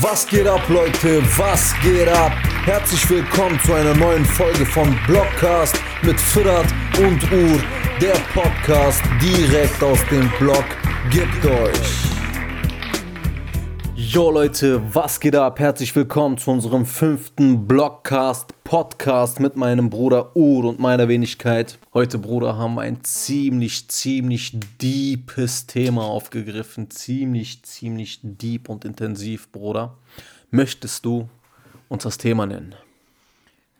Was geht ab, Leute? Was geht ab? Herzlich willkommen zu einer neuen Folge von Blockcast mit Firat und Ur, der Podcast direkt aus dem Blog. Gibt euch! Jo Leute, was geht ab? Herzlich willkommen zu unserem fünften Blockcast Podcast mit meinem Bruder Ur und meiner Wenigkeit. Heute, Bruder, haben wir ein ziemlich, ziemlich deepes Thema aufgegriffen. Ziemlich, ziemlich deep und intensiv, Bruder. Möchtest du uns das Thema nennen?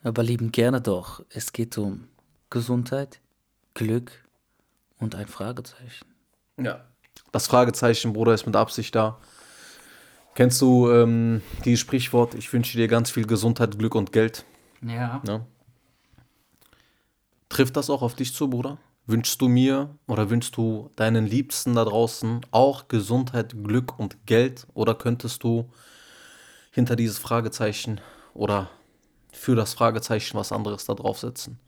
Aber lieben gerne doch. Es geht um Gesundheit, Glück und ein Fragezeichen. Ja. Das Fragezeichen, Bruder, ist mit Absicht da. Kennst du ähm, dieses Sprichwort, ich wünsche dir ganz viel Gesundheit, Glück und Geld? Ja. Ne? Trifft das auch auf dich zu, Bruder? Wünschst du mir oder wünschst du deinen Liebsten da draußen auch Gesundheit, Glück und Geld? Oder könntest du hinter dieses Fragezeichen oder für das Fragezeichen was anderes da draufsetzen?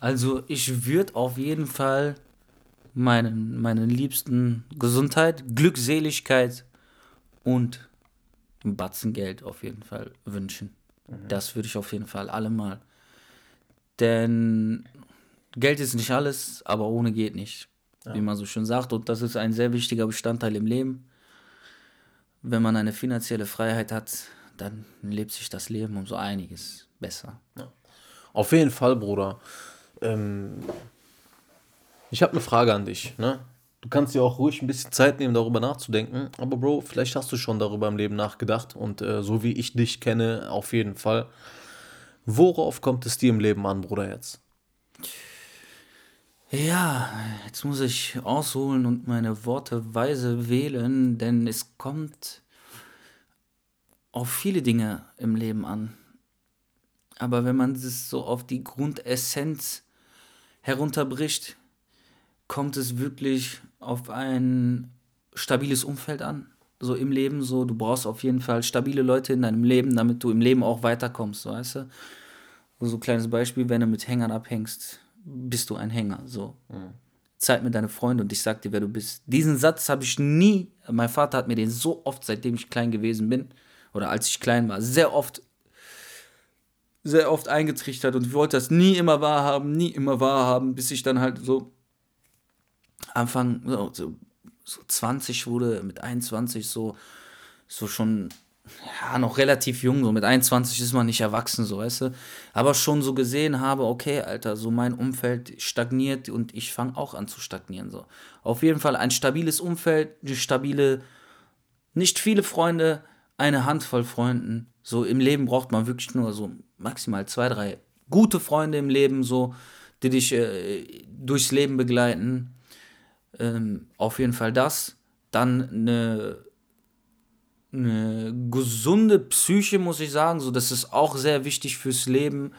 Also ich würde auf jeden Fall meinen, meinen Liebsten Gesundheit, Glückseligkeit und ein Batzen Geld auf jeden Fall wünschen. Das würde ich auf jeden Fall allemal. Denn Geld ist nicht alles, aber ohne geht nicht. Wie man so schön sagt. Und das ist ein sehr wichtiger Bestandteil im Leben. Wenn man eine finanzielle Freiheit hat, dann lebt sich das Leben um so einiges besser. Auf jeden Fall, Bruder. Ähm, ich habe eine Frage an dich. Ne? Du kannst dir auch ruhig ein bisschen Zeit nehmen, darüber nachzudenken. Aber Bro, vielleicht hast du schon darüber im Leben nachgedacht. Und äh, so wie ich dich kenne, auf jeden Fall. Worauf kommt es dir im Leben an, Bruder, jetzt? Ja, jetzt muss ich ausholen und meine Worte weise wählen, denn es kommt auf viele Dinge im Leben an. Aber wenn man es so auf die Grundessenz herunterbricht, kommt es wirklich auf ein stabiles Umfeld an. So im Leben, so du brauchst auf jeden Fall stabile Leute in deinem Leben, damit du im Leben auch weiterkommst, so, weißt du? So ein kleines Beispiel, wenn du mit Hängern abhängst, bist du ein Hänger. So. Zeit mit deinen Freunden und ich sag dir, wer du bist. Diesen Satz habe ich nie, mein Vater hat mir den so oft, seitdem ich klein gewesen bin, oder als ich klein war, sehr oft, sehr oft eingetrichtert und ich wollte das nie immer wahrhaben, nie immer wahrhaben, bis ich dann halt so Anfang, so, so, so 20 wurde, mit 21 so, so schon, ja, noch relativ jung, so mit 21 ist man nicht erwachsen, so, weißt du, aber schon so gesehen habe, okay, Alter, so mein Umfeld stagniert und ich fange auch an zu stagnieren, so. Auf jeden Fall ein stabiles Umfeld, eine stabile, nicht viele Freunde, eine Handvoll Freunden, so im Leben braucht man wirklich nur so maximal zwei, drei gute Freunde im Leben, so, die dich äh, durchs Leben begleiten, ähm, auf jeden Fall das. Dann eine, eine gesunde Psyche, muss ich sagen. So, das ist auch sehr wichtig fürs Leben.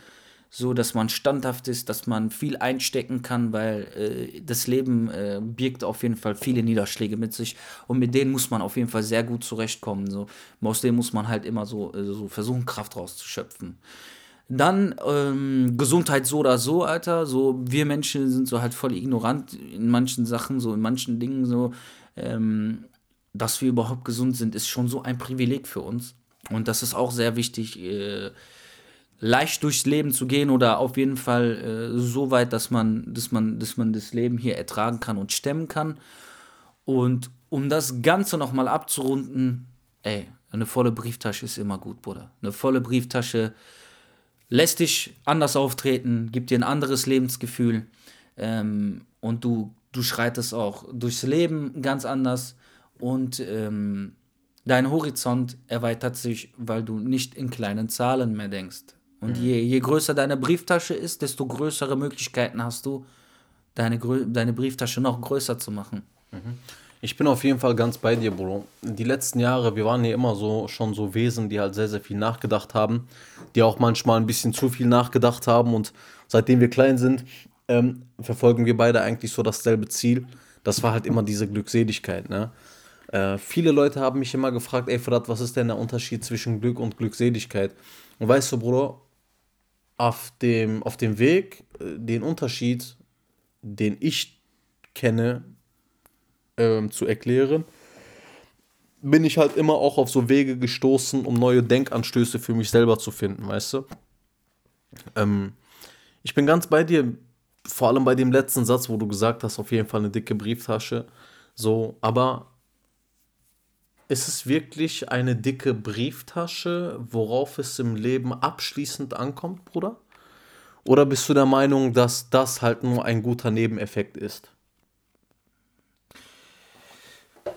So, dass man standhaft ist, dass man viel einstecken kann, weil äh, das Leben äh, birgt auf jeden Fall viele Niederschläge mit sich. Und mit denen muss man auf jeden Fall sehr gut zurechtkommen. So. Aus denen muss man halt immer so, äh, so versuchen, Kraft rauszuschöpfen. Dann ähm, Gesundheit so oder so, Alter. So, wir Menschen sind so halt voll ignorant in manchen Sachen, so in manchen Dingen so. Ähm, dass wir überhaupt gesund sind, ist schon so ein Privileg für uns. Und das ist auch sehr wichtig, äh, leicht durchs Leben zu gehen oder auf jeden Fall äh, so weit, dass man, dass, man, dass man das Leben hier ertragen kann und stemmen kann. Und um das Ganze nochmal abzurunden, ey, eine volle Brieftasche ist immer gut, Bruder. Eine volle Brieftasche lässt dich anders auftreten, gibt dir ein anderes Lebensgefühl ähm, und du, du schreitest auch durchs Leben ganz anders und ähm, dein Horizont erweitert sich, weil du nicht in kleinen Zahlen mehr denkst. Und je, je größer deine Brieftasche ist, desto größere Möglichkeiten hast du, deine, deine Brieftasche noch größer zu machen. Ich bin auf jeden Fall ganz bei dir, Bro. Die letzten Jahre, wir waren ja immer so schon so Wesen, die halt sehr, sehr viel nachgedacht haben, die auch manchmal ein bisschen zu viel nachgedacht haben und seitdem wir klein sind, ähm, verfolgen wir beide eigentlich so dasselbe Ziel. Das war halt immer diese Glückseligkeit, ne? Äh, viele Leute haben mich immer gefragt, ey Fred, was ist denn der Unterschied zwischen Glück und Glückseligkeit? Und weißt du, Bruder, auf dem, auf dem Weg, äh, den Unterschied, den ich kenne, ähm, zu erklären, bin ich halt immer auch auf so Wege gestoßen, um neue Denkanstöße für mich selber zu finden, weißt du? Ähm, ich bin ganz bei dir, vor allem bei dem letzten Satz, wo du gesagt hast, auf jeden Fall eine dicke Brieftasche. So, aber ist es wirklich eine dicke Brieftasche, worauf es im Leben abschließend ankommt, Bruder? Oder bist du der Meinung, dass das halt nur ein guter Nebeneffekt ist?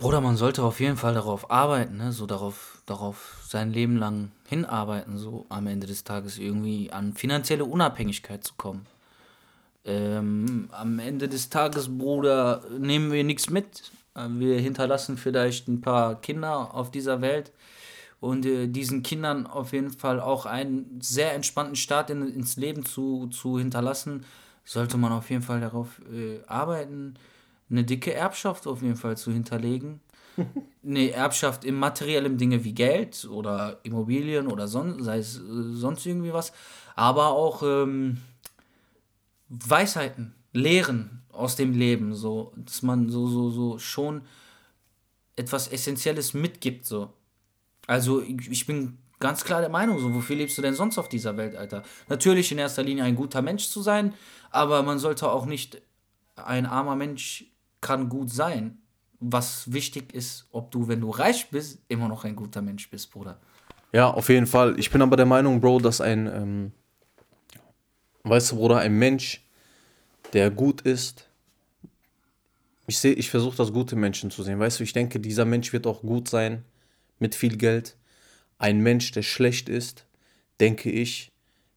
Bruder, man sollte auf jeden Fall darauf arbeiten, ne? so darauf, darauf sein Leben lang hinarbeiten, so am Ende des Tages irgendwie an finanzielle Unabhängigkeit zu kommen. Ähm, am Ende des Tages, Bruder, nehmen wir nichts mit. Wir hinterlassen vielleicht ein paar Kinder auf dieser Welt und äh, diesen Kindern auf jeden Fall auch einen sehr entspannten Start in, ins Leben zu, zu hinterlassen, sollte man auf jeden Fall darauf äh, arbeiten, eine dicke Erbschaft auf jeden Fall zu hinterlegen. eine Erbschaft im materiellen Dinge wie Geld oder Immobilien oder son sei es äh, sonst irgendwie was, aber auch ähm, Weisheiten, Lehren aus dem Leben, so, dass man so, so, so schon etwas Essentielles mitgibt, so. Also ich, ich bin ganz klar der Meinung, so, wofür lebst du denn sonst auf dieser Welt, Alter? Natürlich in erster Linie ein guter Mensch zu sein, aber man sollte auch nicht ein armer Mensch kann gut sein. Was wichtig ist, ob du, wenn du reich bist, immer noch ein guter Mensch bist, Bruder. Ja, auf jeden Fall. Ich bin aber der Meinung, Bro, dass ein, ähm, weißt du, Bruder, ein Mensch, der gut ist, ich sehe, ich versuche das gute Menschen zu sehen. Weißt du, ich denke, dieser Mensch wird auch gut sein mit viel Geld. Ein Mensch, der schlecht ist, denke ich,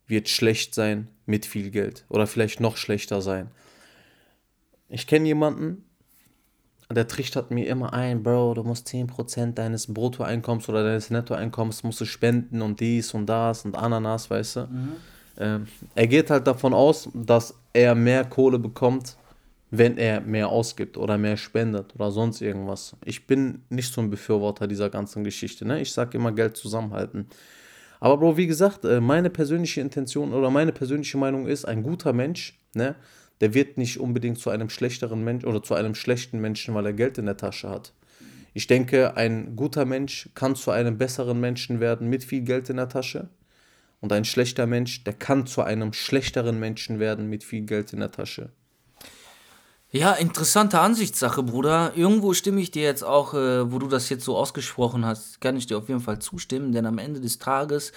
wird schlecht sein mit viel Geld oder vielleicht noch schlechter sein. Ich kenne jemanden, der trichtert mir immer ein, Bro, du musst 10% deines Bruttoeinkommens oder deines Nettoeinkommens musst du spenden und dies und das und Ananas, weißt du. Mhm. Ähm, er geht halt davon aus, dass er mehr Kohle bekommt, wenn er mehr ausgibt oder mehr spendet oder sonst irgendwas. Ich bin nicht so ein Befürworter dieser ganzen Geschichte. Ne? Ich sage immer Geld zusammenhalten. Aber Bro, wie gesagt, äh, meine persönliche Intention oder meine persönliche Meinung ist, ein guter Mensch, ne, der wird nicht unbedingt zu einem schlechteren Mensch oder zu einem schlechten Menschen, weil er Geld in der Tasche hat. Ich denke, ein guter Mensch kann zu einem besseren Menschen werden mit viel Geld in der Tasche. Und ein schlechter Mensch, der kann zu einem schlechteren Menschen werden mit viel Geld in der Tasche. Ja, interessante Ansichtssache, Bruder. Irgendwo stimme ich dir jetzt auch, äh, wo du das jetzt so ausgesprochen hast, kann ich dir auf jeden Fall zustimmen, denn am Ende des Tages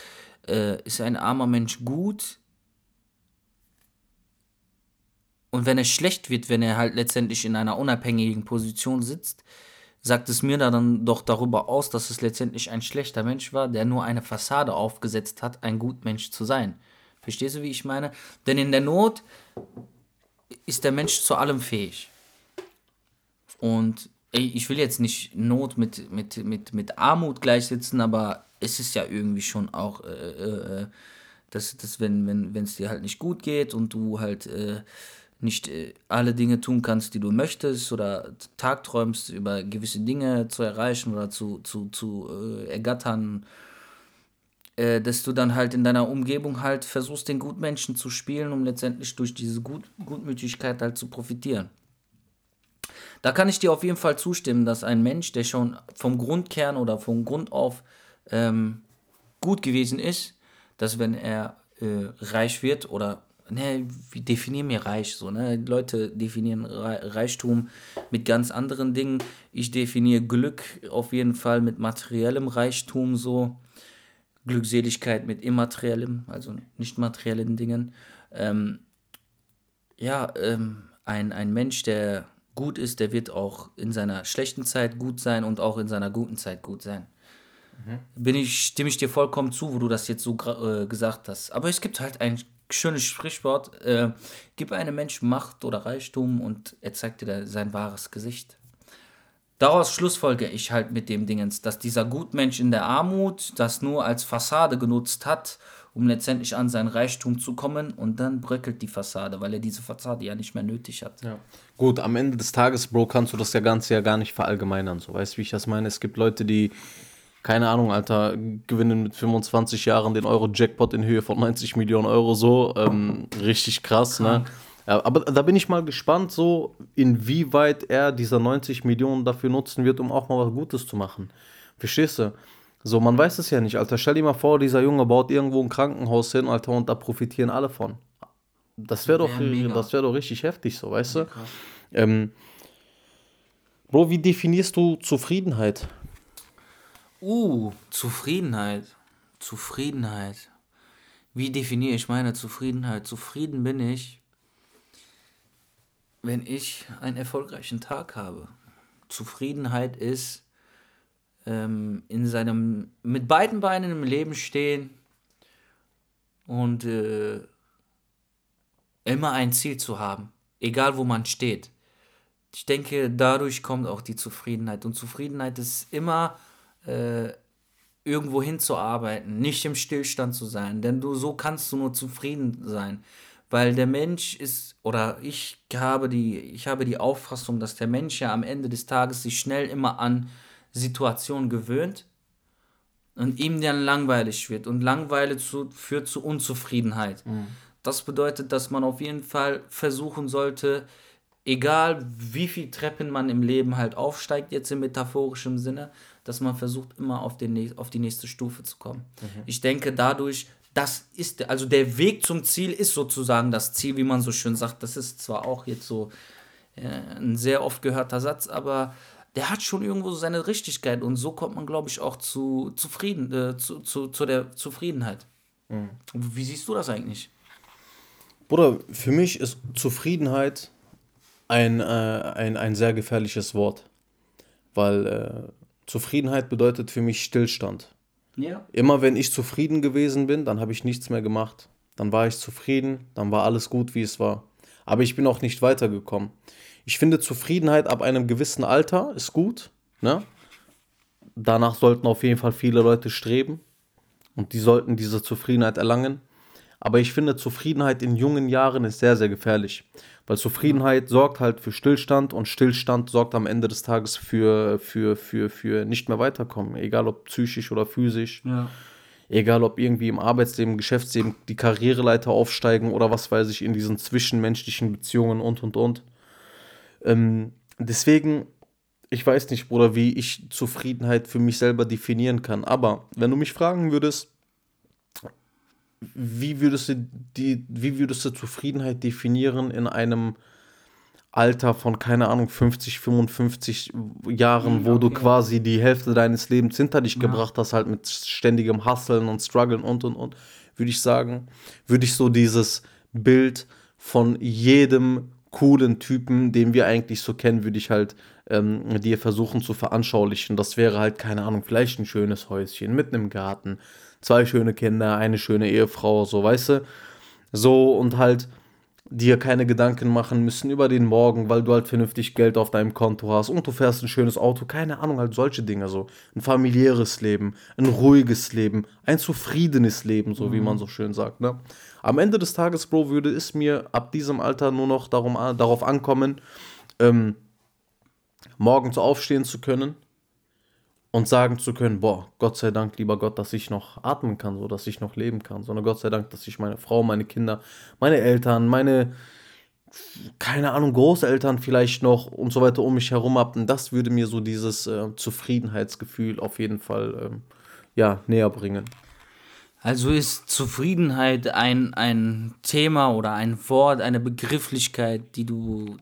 äh, ist ein armer Mensch gut. Und wenn er schlecht wird, wenn er halt letztendlich in einer unabhängigen Position sitzt, sagt es mir dann doch darüber aus, dass es letztendlich ein schlechter Mensch war, der nur eine Fassade aufgesetzt hat, ein Gutmensch zu sein. Verstehst du, wie ich meine? Denn in der Not ist der Mensch zu allem fähig. Und ey, ich will jetzt nicht Not mit, mit, mit, mit Armut gleichsetzen, aber es ist ja irgendwie schon auch, äh, äh, dass, dass wenn es wenn, dir halt nicht gut geht und du halt äh, nicht äh, alle Dinge tun kannst, die du möchtest oder tagträumst, über gewisse Dinge zu erreichen oder zu, zu, zu äh, ergattern, äh, dass du dann halt in deiner Umgebung halt versuchst, den Gutmenschen zu spielen, um letztendlich durch diese Gut Gutmütigkeit halt zu profitieren. Da kann ich dir auf jeden Fall zustimmen, dass ein Mensch, der schon vom Grundkern oder vom Grund auf ähm, gut gewesen ist, dass wenn er äh, reich wird oder ne, wie definieren wir reich so, ne? Leute definieren Reichtum mit ganz anderen Dingen. Ich definiere Glück auf jeden Fall mit materiellem Reichtum so. Glückseligkeit mit immateriellem, also nicht materiellen Dingen. Ähm, ja, ähm, ein, ein Mensch, der gut ist, der wird auch in seiner schlechten Zeit gut sein und auch in seiner guten Zeit gut sein. Mhm. Bin ich, stimme ich dir vollkommen zu, wo du das jetzt so äh, gesagt hast. Aber es gibt halt ein schönes Sprichwort: äh, Gib einem Menschen Macht oder Reichtum und er zeigt dir sein wahres Gesicht. Daraus schlussfolge ich halt mit dem Dingens, dass dieser Gutmensch in der Armut das nur als Fassade genutzt hat, um letztendlich an sein Reichtum zu kommen und dann bröckelt die Fassade, weil er diese Fassade ja nicht mehr nötig hat. Ja. Gut, am Ende des Tages, Bro, kannst du das Ganze ja gar nicht verallgemeinern. So, weißt du, wie ich das meine? Es gibt Leute, die, keine Ahnung, Alter, gewinnen mit 25 Jahren den Euro-Jackpot in Höhe von 90 Millionen Euro so. Ähm, richtig krass, ne? Krank. ne? Ja, aber da bin ich mal gespannt, so inwieweit er dieser 90 Millionen dafür nutzen wird, um auch mal was Gutes zu machen. Verstehst du? So, man weiß es ja nicht, Alter. Stell dir mal vor, dieser Junge baut irgendwo ein Krankenhaus hin, Alter, und da profitieren alle von. Das wäre doch, Wär mega. das wär doch richtig heftig, so, weißt du? Ähm, Bro, wie definierst du Zufriedenheit? Uh, Zufriedenheit. Zufriedenheit. Wie definiere ich meine Zufriedenheit? Zufrieden bin ich, wenn ich einen erfolgreichen Tag habe. Zufriedenheit ist ähm, in seinem mit beiden Beinen im Leben stehen und äh, immer ein Ziel zu haben, egal wo man steht. Ich denke, dadurch kommt auch die Zufriedenheit. Und Zufriedenheit ist immer äh, irgendwo hinzuarbeiten, nicht im Stillstand zu sein. Denn du so kannst du nur zufrieden sein. Weil der Mensch ist, oder ich habe die, ich habe die Auffassung, dass der Mensch ja am Ende des Tages sich schnell immer an Situationen gewöhnt und ihm dann langweilig wird. Und Langweile zu, führt zu Unzufriedenheit. Das bedeutet, dass man auf jeden Fall versuchen sollte, egal wie viel Treppen man im Leben halt aufsteigt, jetzt im metaphorischen Sinne, dass man versucht, immer auf, den, auf die nächste Stufe zu kommen. Ich denke, dadurch, das ist, also der Weg zum Ziel ist sozusagen das Ziel, wie man so schön sagt. Das ist zwar auch jetzt so äh, ein sehr oft gehörter Satz, aber der hat schon irgendwo seine Richtigkeit und so kommt man, glaube ich, auch zu, zufrieden, äh, zu, zu, zu der Zufriedenheit. Wie siehst du das eigentlich? Bruder, für mich ist Zufriedenheit ein, äh, ein, ein sehr gefährliches Wort. Weil äh, Zufriedenheit bedeutet für mich Stillstand. Ja. Immer wenn ich zufrieden gewesen bin, dann habe ich nichts mehr gemacht. Dann war ich zufrieden, dann war alles gut, wie es war. Aber ich bin auch nicht weitergekommen. Ich finde, Zufriedenheit ab einem gewissen Alter ist gut. Ne? Danach sollten auf jeden Fall viele Leute streben. Und die sollten diese Zufriedenheit erlangen. Aber ich finde, Zufriedenheit in jungen Jahren ist sehr, sehr gefährlich. Weil Zufriedenheit sorgt halt für Stillstand und Stillstand sorgt am Ende des Tages für, für, für, für nicht mehr weiterkommen. Egal ob psychisch oder physisch. Ja. Egal ob irgendwie im Arbeitsleben, Geschäftsleben die Karriereleiter aufsteigen oder was weiß ich, in diesen zwischenmenschlichen Beziehungen und und und. Ähm, deswegen, ich weiß nicht, Bruder, wie ich Zufriedenheit für mich selber definieren kann. Aber wenn du mich fragen würdest, wie würdest du die, wie würdest du Zufriedenheit definieren in einem Alter von, keine Ahnung, 50, 55 Jahren, wo du okay. quasi die Hälfte deines Lebens hinter dich gebracht hast, halt mit ständigem Hustlen und Struggeln und und und, würde ich sagen, würde ich so dieses Bild von jedem coolen Typen, den wir eigentlich so kennen, würde ich halt ähm, dir versuchen zu veranschaulichen. Das wäre halt, keine Ahnung, vielleicht ein schönes Häuschen mitten im Garten, zwei schöne Kinder, eine schöne Ehefrau, so, weißt du? So und halt dir keine Gedanken machen müssen über den Morgen, weil du halt vernünftig Geld auf deinem Konto hast und du fährst ein schönes Auto, keine Ahnung, halt solche Dinge so. Ein familiäres Leben, ein ruhiges Leben, ein zufriedenes Leben, so wie man so schön sagt, ne? Am Ende des Tages, Bro, würde es mir ab diesem Alter nur noch darum, darauf ankommen, ähm, morgens aufstehen zu können und sagen zu können, boah, Gott sei Dank, lieber Gott, dass ich noch atmen kann, so dass ich noch leben kann, sondern Gott sei Dank, dass ich meine Frau, meine Kinder, meine Eltern, meine keine Ahnung, Großeltern vielleicht noch und so weiter um mich herum habe. Und das würde mir so dieses äh, Zufriedenheitsgefühl auf jeden Fall ähm, ja, näher bringen. Also ist Zufriedenheit ein, ein Thema oder ein Wort, eine Begrifflichkeit, die du,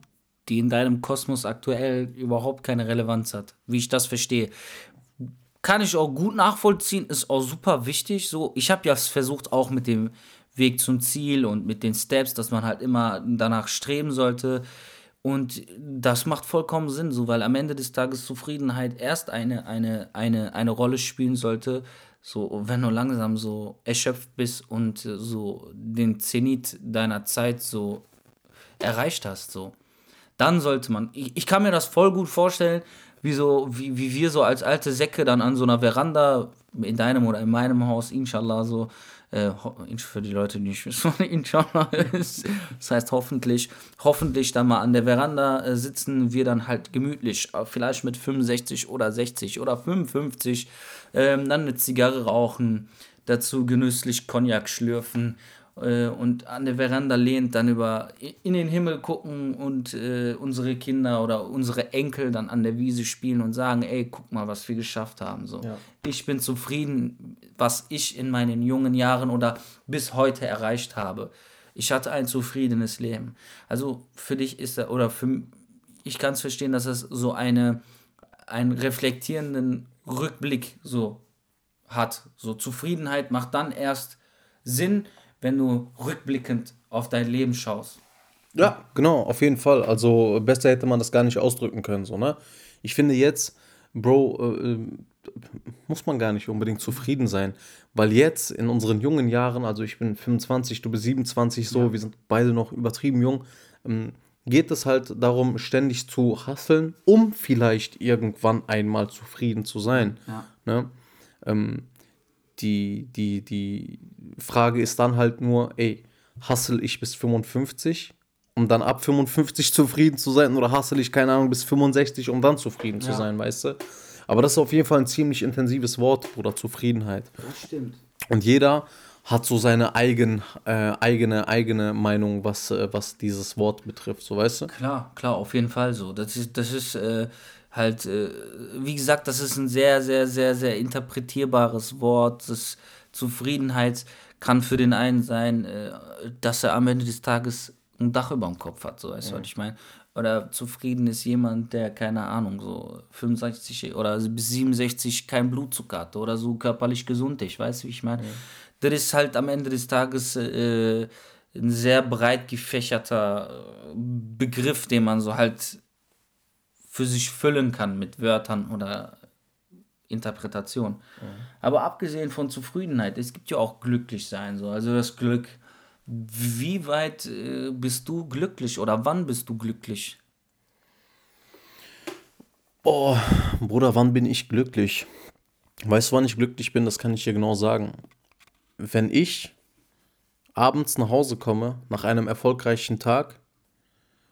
die in deinem Kosmos aktuell überhaupt keine Relevanz hat, wie ich das verstehe. Kann ich auch gut nachvollziehen, ist auch super wichtig. So, ich habe ja versucht, auch mit dem Weg zum Ziel und mit den Steps, dass man halt immer danach streben sollte. Und das macht vollkommen Sinn, so, weil am Ende des Tages Zufriedenheit erst eine, eine, eine, eine Rolle spielen sollte, so, wenn du langsam so erschöpft bist und so den Zenit deiner Zeit so erreicht hast, so. Dann sollte man, ich, ich kann mir das voll gut vorstellen, wie, so, wie, wie wir so als alte Säcke dann an so einer Veranda in deinem oder in meinem Haus, inshallah, so, äh, für die Leute, die nicht wissen, inshallah ist, das heißt hoffentlich, hoffentlich dann mal an der Veranda äh, sitzen wir dann halt gemütlich, äh, vielleicht mit 65 oder 60 oder 55, ähm, dann eine Zigarre rauchen, dazu genüsslich Cognac schlürfen, äh, und an der Veranda lehnt, dann über in den Himmel gucken und äh, unsere Kinder oder unsere Enkel dann an der Wiese spielen und sagen, ey, guck mal, was wir geschafft haben. So. Ja. Ich bin zufrieden, was ich in meinen jungen Jahren oder bis heute erreicht habe. Ich hatte ein zufriedenes Leben. Also für dich ist er, oder für ich kann es verstehen, dass es so eine, einen reflektierenden Rückblick so hat. So Zufriedenheit macht dann erst Sinn, wenn du rückblickend auf dein Leben schaust. Ja, genau, auf jeden Fall. Also besser hätte man das gar nicht ausdrücken können, so, ne? Ich finde jetzt, Bro, äh, muss man gar nicht unbedingt zufrieden sein, weil jetzt in unseren jungen Jahren, also ich bin 25, du bist 27, so, ja. wir sind beide noch übertrieben jung, ähm, geht es halt darum, ständig zu hasseln, um vielleicht irgendwann einmal zufrieden zu sein. Ja. Ne? Ähm, die, die, die Frage ist dann halt nur, ey, hassel ich bis 55, um dann ab 55 zufrieden zu sein, oder hassel ich, keine Ahnung, bis 65, um dann zufrieden zu ja. sein, weißt du? Aber das ist auf jeden Fall ein ziemlich intensives Wort, Bruder, Zufriedenheit. Das stimmt. Und jeder hat so seine eigen, äh, eigene, eigene Meinung, was, äh, was dieses Wort betrifft, so weißt du? Klar, klar, auf jeden Fall so. Das ist, das ist äh, halt, äh, wie gesagt, das ist ein sehr, sehr, sehr, sehr interpretierbares Wort. Das Zufriedenheit kann für den einen sein, äh, dass er am Ende des Tages ein Dach über dem Kopf hat, so weißt du, ja. was ich meine? Oder zufrieden ist jemand, der, keine Ahnung, so 65 oder bis 67 kein Blutzucker hat oder so körperlich gesund ist, weißt du, wie ich meine? Ja das ist halt am Ende des Tages äh, ein sehr breit gefächerter äh, Begriff, den man so halt für sich füllen kann mit Wörtern oder Interpretation. Mhm. Aber abgesehen von Zufriedenheit, es gibt ja auch glücklich sein, so. Also das Glück. Wie weit äh, bist du glücklich oder wann bist du glücklich? Oh, Bruder, wann bin ich glücklich? Weißt du, wann ich glücklich bin? Das kann ich dir genau sagen wenn ich abends nach Hause komme, nach einem erfolgreichen Tag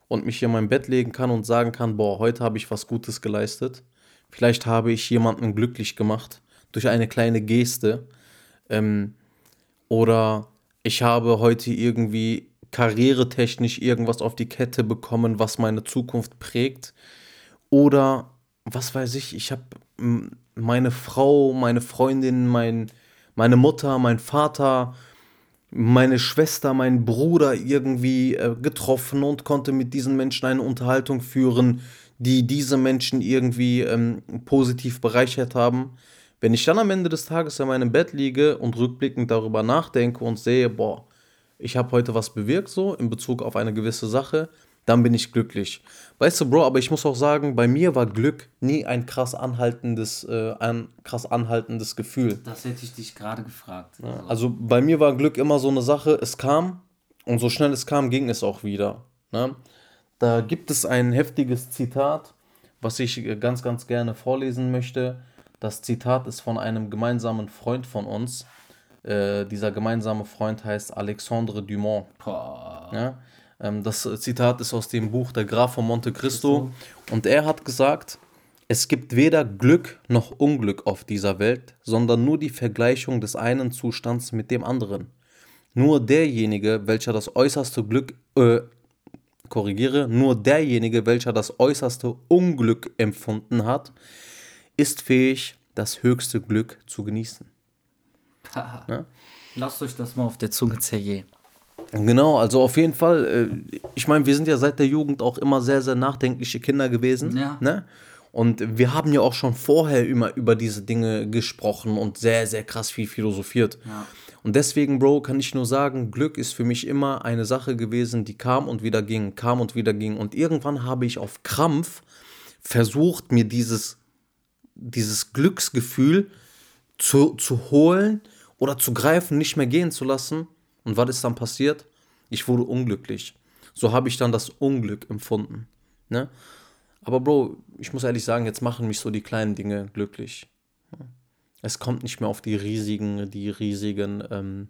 und mich in mein Bett legen kann und sagen kann, boah, heute habe ich was Gutes geleistet. Vielleicht habe ich jemanden glücklich gemacht durch eine kleine Geste. Ähm, oder ich habe heute irgendwie karrieretechnisch irgendwas auf die Kette bekommen, was meine Zukunft prägt. Oder was weiß ich, ich habe meine Frau, meine Freundin, mein, meine Mutter, mein Vater, meine Schwester, mein Bruder irgendwie äh, getroffen und konnte mit diesen Menschen eine Unterhaltung führen, die diese Menschen irgendwie ähm, positiv bereichert haben. Wenn ich dann am Ende des Tages in meinem Bett liege und rückblickend darüber nachdenke und sehe, boah, ich habe heute was bewirkt so in Bezug auf eine gewisse Sache, dann bin ich glücklich. Weißt du, Bro, aber ich muss auch sagen, bei mir war Glück nie ein krass anhaltendes, äh, ein krass anhaltendes Gefühl. Das hätte ich dich gerade gefragt. Ja, also bei mir war Glück immer so eine Sache, es kam und so schnell es kam, ging es auch wieder. Ne? Da gibt es ein heftiges Zitat, was ich äh, ganz, ganz gerne vorlesen möchte. Das Zitat ist von einem gemeinsamen Freund von uns. Äh, dieser gemeinsame Freund heißt Alexandre Dumont. Boah. Ja? Ähm, das Zitat ist aus dem Buch Der Graf von Monte Cristo. Und er hat gesagt, es gibt weder Glück noch Unglück auf dieser Welt, sondern nur die Vergleichung des einen Zustands mit dem anderen. Nur derjenige, welcher das äußerste Glück, äh, korrigiere, nur derjenige, welcher das äußerste Unglück empfunden hat, ist fähig, das höchste Glück zu genießen. ja? Lasst euch das mal auf der Zunge zergehen. Genau, also auf jeden Fall. Äh, ich meine, wir sind ja seit der Jugend auch immer sehr, sehr nachdenkliche Kinder gewesen. Ja. Ne? Und wir haben ja auch schon vorher immer über diese Dinge gesprochen und sehr, sehr krass viel philosophiert. Ja. Und deswegen, Bro, kann ich nur sagen, Glück ist für mich immer eine Sache gewesen, die kam und wieder ging, kam und wieder ging. Und irgendwann habe ich auf Krampf versucht, mir dieses, dieses Glücksgefühl zu, zu holen oder zu greifen, nicht mehr gehen zu lassen. Und was ist dann passiert? Ich wurde unglücklich. So habe ich dann das Unglück empfunden. Ne? Aber Bro, ich muss ehrlich sagen, jetzt machen mich so die kleinen Dinge glücklich. Es kommt nicht mehr auf die riesigen, die riesigen ähm,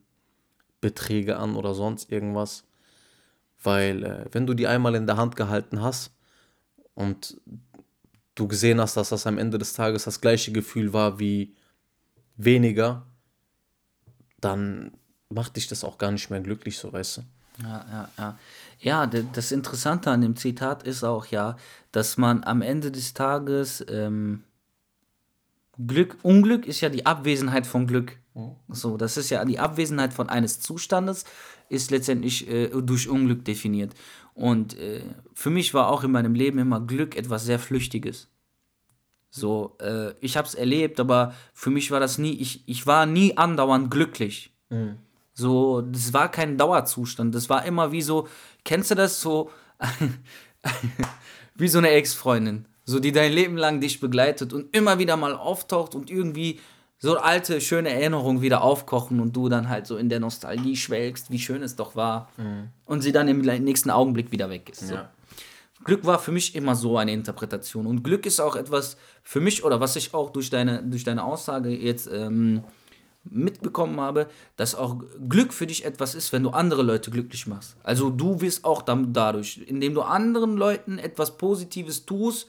Beträge an oder sonst irgendwas. Weil, äh, wenn du die einmal in der Hand gehalten hast und du gesehen hast, dass das am Ende des Tages das gleiche Gefühl war wie weniger, dann macht dich das auch gar nicht mehr glücklich, so weißt du. Ja, ja, ja. Ja, das Interessante an dem Zitat ist auch ja, dass man am Ende des Tages ähm, Glück, Unglück ist ja die Abwesenheit von Glück. So, das ist ja die Abwesenheit von eines Zustandes, ist letztendlich äh, durch Unglück definiert. Und äh, für mich war auch in meinem Leben immer Glück etwas sehr Flüchtiges. So, äh, ich habe es erlebt, aber für mich war das nie, ich, ich war nie andauernd glücklich. So, das war kein Dauerzustand. Das war immer wie so, kennst du das so, wie so eine Ex-Freundin, so die dein Leben lang dich begleitet und immer wieder mal auftaucht und irgendwie so alte, schöne Erinnerungen wieder aufkochen und du dann halt so in der Nostalgie schwelgst, wie schön es doch war. Und sie dann im nächsten Augenblick wieder weg ist. So. Glück war für mich immer so eine Interpretation. Und Glück ist auch etwas für mich, oder was ich auch durch deine, durch deine Aussage jetzt ähm, mitbekommen habe, dass auch Glück für dich etwas ist, wenn du andere Leute glücklich machst. Also du wirst auch dadurch, indem du anderen Leuten etwas Positives tust,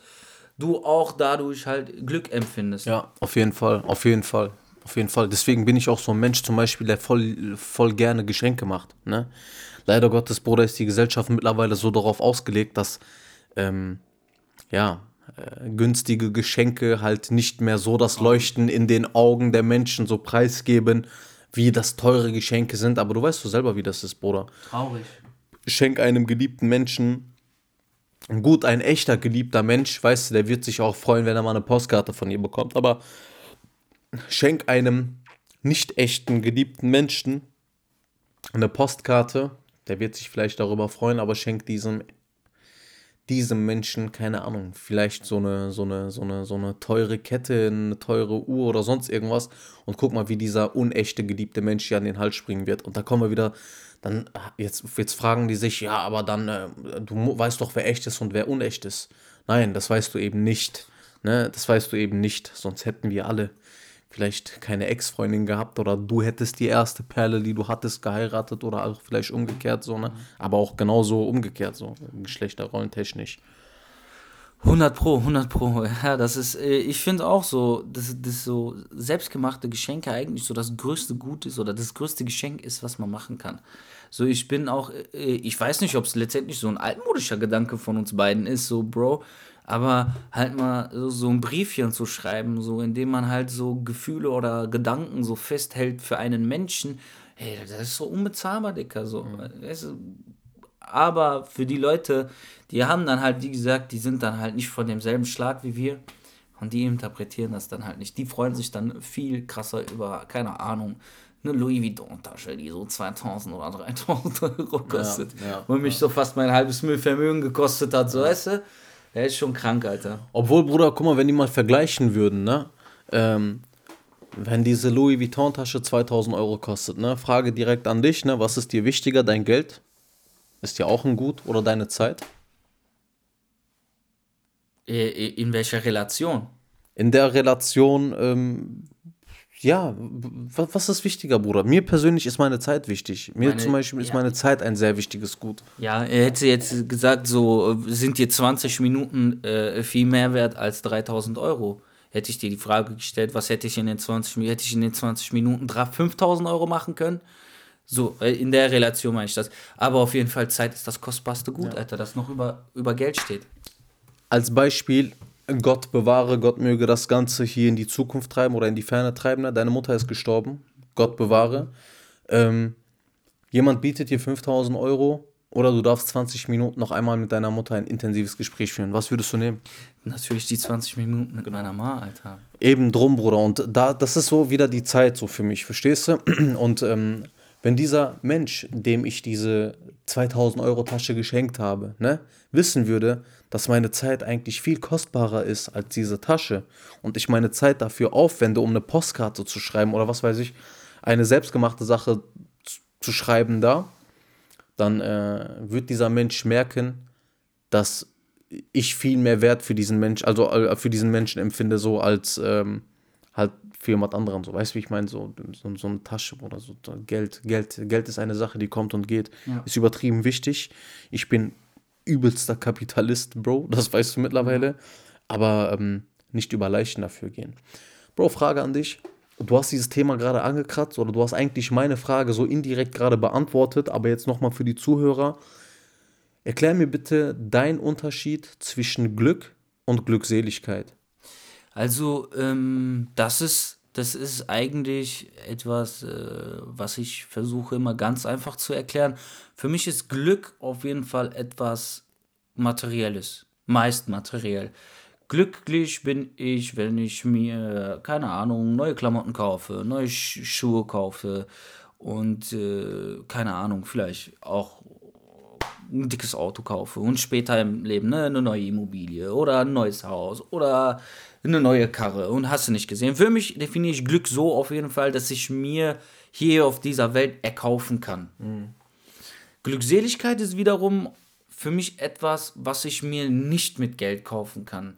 du auch dadurch halt Glück empfindest. Ja, auf jeden Fall, auf jeden Fall, auf jeden Fall. Deswegen bin ich auch so ein Mensch zum Beispiel, der voll, voll gerne Geschenke macht. Ne? Leider Gottes, Bruder, ist die Gesellschaft mittlerweile so darauf ausgelegt, dass ähm, ja, äh, günstige Geschenke halt nicht mehr so das Leuchten in den Augen der Menschen so preisgeben, wie das teure Geschenke sind. Aber du weißt doch selber, wie das ist, Bruder. Traurig. Schenk einem geliebten Menschen Gut, ein echter geliebter Mensch, weißt du, der wird sich auch freuen, wenn er mal eine Postkarte von ihr bekommt. Aber schenk einem nicht echten geliebten Menschen eine Postkarte, der wird sich vielleicht darüber freuen, aber schenk diesem diesem Menschen, keine Ahnung, vielleicht so eine, so eine, so eine, so eine teure Kette, eine teure Uhr oder sonst irgendwas und guck mal, wie dieser unechte geliebte Mensch hier an den Hals springen wird. Und da kommen wir wieder, dann, jetzt, jetzt fragen die sich, ja, aber dann, äh, du weißt doch, wer echt ist und wer unecht ist. Nein, das weißt du eben nicht. Ne? Das weißt du eben nicht, sonst hätten wir alle vielleicht keine Ex-Freundin gehabt oder du hättest die erste Perle, die du hattest, geheiratet oder auch vielleicht umgekehrt so, ne? Aber auch genauso umgekehrt so, geschlechterrollentechnisch. 100 Pro, 100 Pro. Ja, das ist, äh, ich finde auch so, dass das so selbstgemachte Geschenke eigentlich so das größte Gut ist oder das größte Geschenk ist, was man machen kann. So, ich bin auch, äh, ich weiß nicht, ob es letztendlich so ein altmodischer Gedanke von uns beiden ist, so, Bro, aber halt mal so, ein Briefchen zu schreiben, so, indem man halt so Gefühle oder Gedanken so festhält für einen Menschen, hey, das ist so unbezahlbar, Dicker, so. Du, aber für die Leute, die haben dann halt, wie gesagt, die sind dann halt nicht von demselben Schlag wie wir und die interpretieren das dann halt nicht. Die freuen sich dann viel krasser über, keine Ahnung, eine Louis Vuitton-Tasche, die so 2000 oder 3000 Euro kostet. ja, und mich so fast mein halbes Vermögen gekostet hat, so weißt du? Der ist schon krank, Alter. Obwohl, Bruder, guck mal, wenn die mal vergleichen würden, ne? Ähm, wenn diese Louis Vuitton-Tasche 2000 Euro kostet, ne? Frage direkt an dich, ne? Was ist dir wichtiger, dein Geld? Ist dir auch ein Gut oder deine Zeit? In welcher Relation? In der Relation, ähm, ja, was, ist wichtiger, Bruder? Mir persönlich ist meine Zeit wichtig. Mir Meine- zum Beispiel ist ja. meine Zeit ein sehr wichtiges Gut. Ja, er hätte jetzt gesagt, so sind dir 20 Minuten äh, viel mehr wert als 3000 Euro. Hätte ich dir die Frage gestellt, was hätte ich in den 20 Minuten, hätte ich in den 20 Minuten drei- 5000 Euro machen können? So, äh, in der Relation meine ich das. Aber auf jeden Fall, Zeit ist das kostbarste Gut, Alter, das noch über, über Geld steht. Als Beispiel, Gott bewahre, Gott möge das Ganze hier in die Zukunft treiben oder in die Ferne treiben. ne? Deine Mutter ist gestorben, Gott bewahre. Ähm, jemand bietet dir 5000 Euro oder du darfst 20 Minuten noch einmal mit deiner Mutter ein intensives Gespräch führen. Was würdest du nehmen? Natürlich die 20 Minuten mit meiner Ma, Alter. Eben drum, Bruder. Und da, das ist so wieder die Zeit so für mich, verstehst du? Und ähm, wenn dieser Mensch, dem ich diese 2000 Euro Tasche geschenkt habe, ne, wissen würde, dass meine Zeit eigentlich viel kostbarer ist als diese Tasche und ich meine Zeit dafür aufwende, um eine Postkarte zu schreiben oder was weiß ich, eine selbstgemachte Sache zu, schreiben da, dann äh, wird dieser Mensch merken, dass ich viel mehr Wert für diesen Mensch, also äh, für diesen Menschen empfinde, so als ähm, halt für jemand anderen. So, weißt du, wie ich meine? So, so, so eine Tasche oder so so Geld. Geld. Geld ist eine Sache, die kommt und geht. Ja. Ist übertrieben wichtig. Ich bin übelster Kapitalist, Bro. Das weißt du mittlerweile. Aber ähm, nicht über Leichen dafür gehen. Bro, Frage an dich. du hast dieses Thema gerade angekratzt oder du hast eigentlich meine Frage so indirekt gerade beantwortet, aber jetzt nochmal für die Zuhörer. Erklär mir bitte deinen Unterschied zwischen Glück und Glückseligkeit. Also, ähm, das ist, das ist eigentlich etwas, äh, was ich versuche immer ganz einfach zu erklären. Für mich ist Glück auf jeden Fall etwas Materielles, meist materiell. Glücklich bin ich, wenn ich mir, keine Ahnung, neue Klamotten kaufe, neue Schuhe kaufe und äh, keine Ahnung, vielleicht auch ein dickes Auto kaufe und später im Leben ne, eine neue Immobilie oder ein neues Haus oder eine neue Karre und hast du nicht gesehen. Für mich definiere ich Glück so auf jeden Fall, dass ich mir hier auf dieser Welt erkaufen kann. Mhm. Glückseligkeit ist wiederum für mich etwas, was ich mir nicht mit Geld kaufen kann.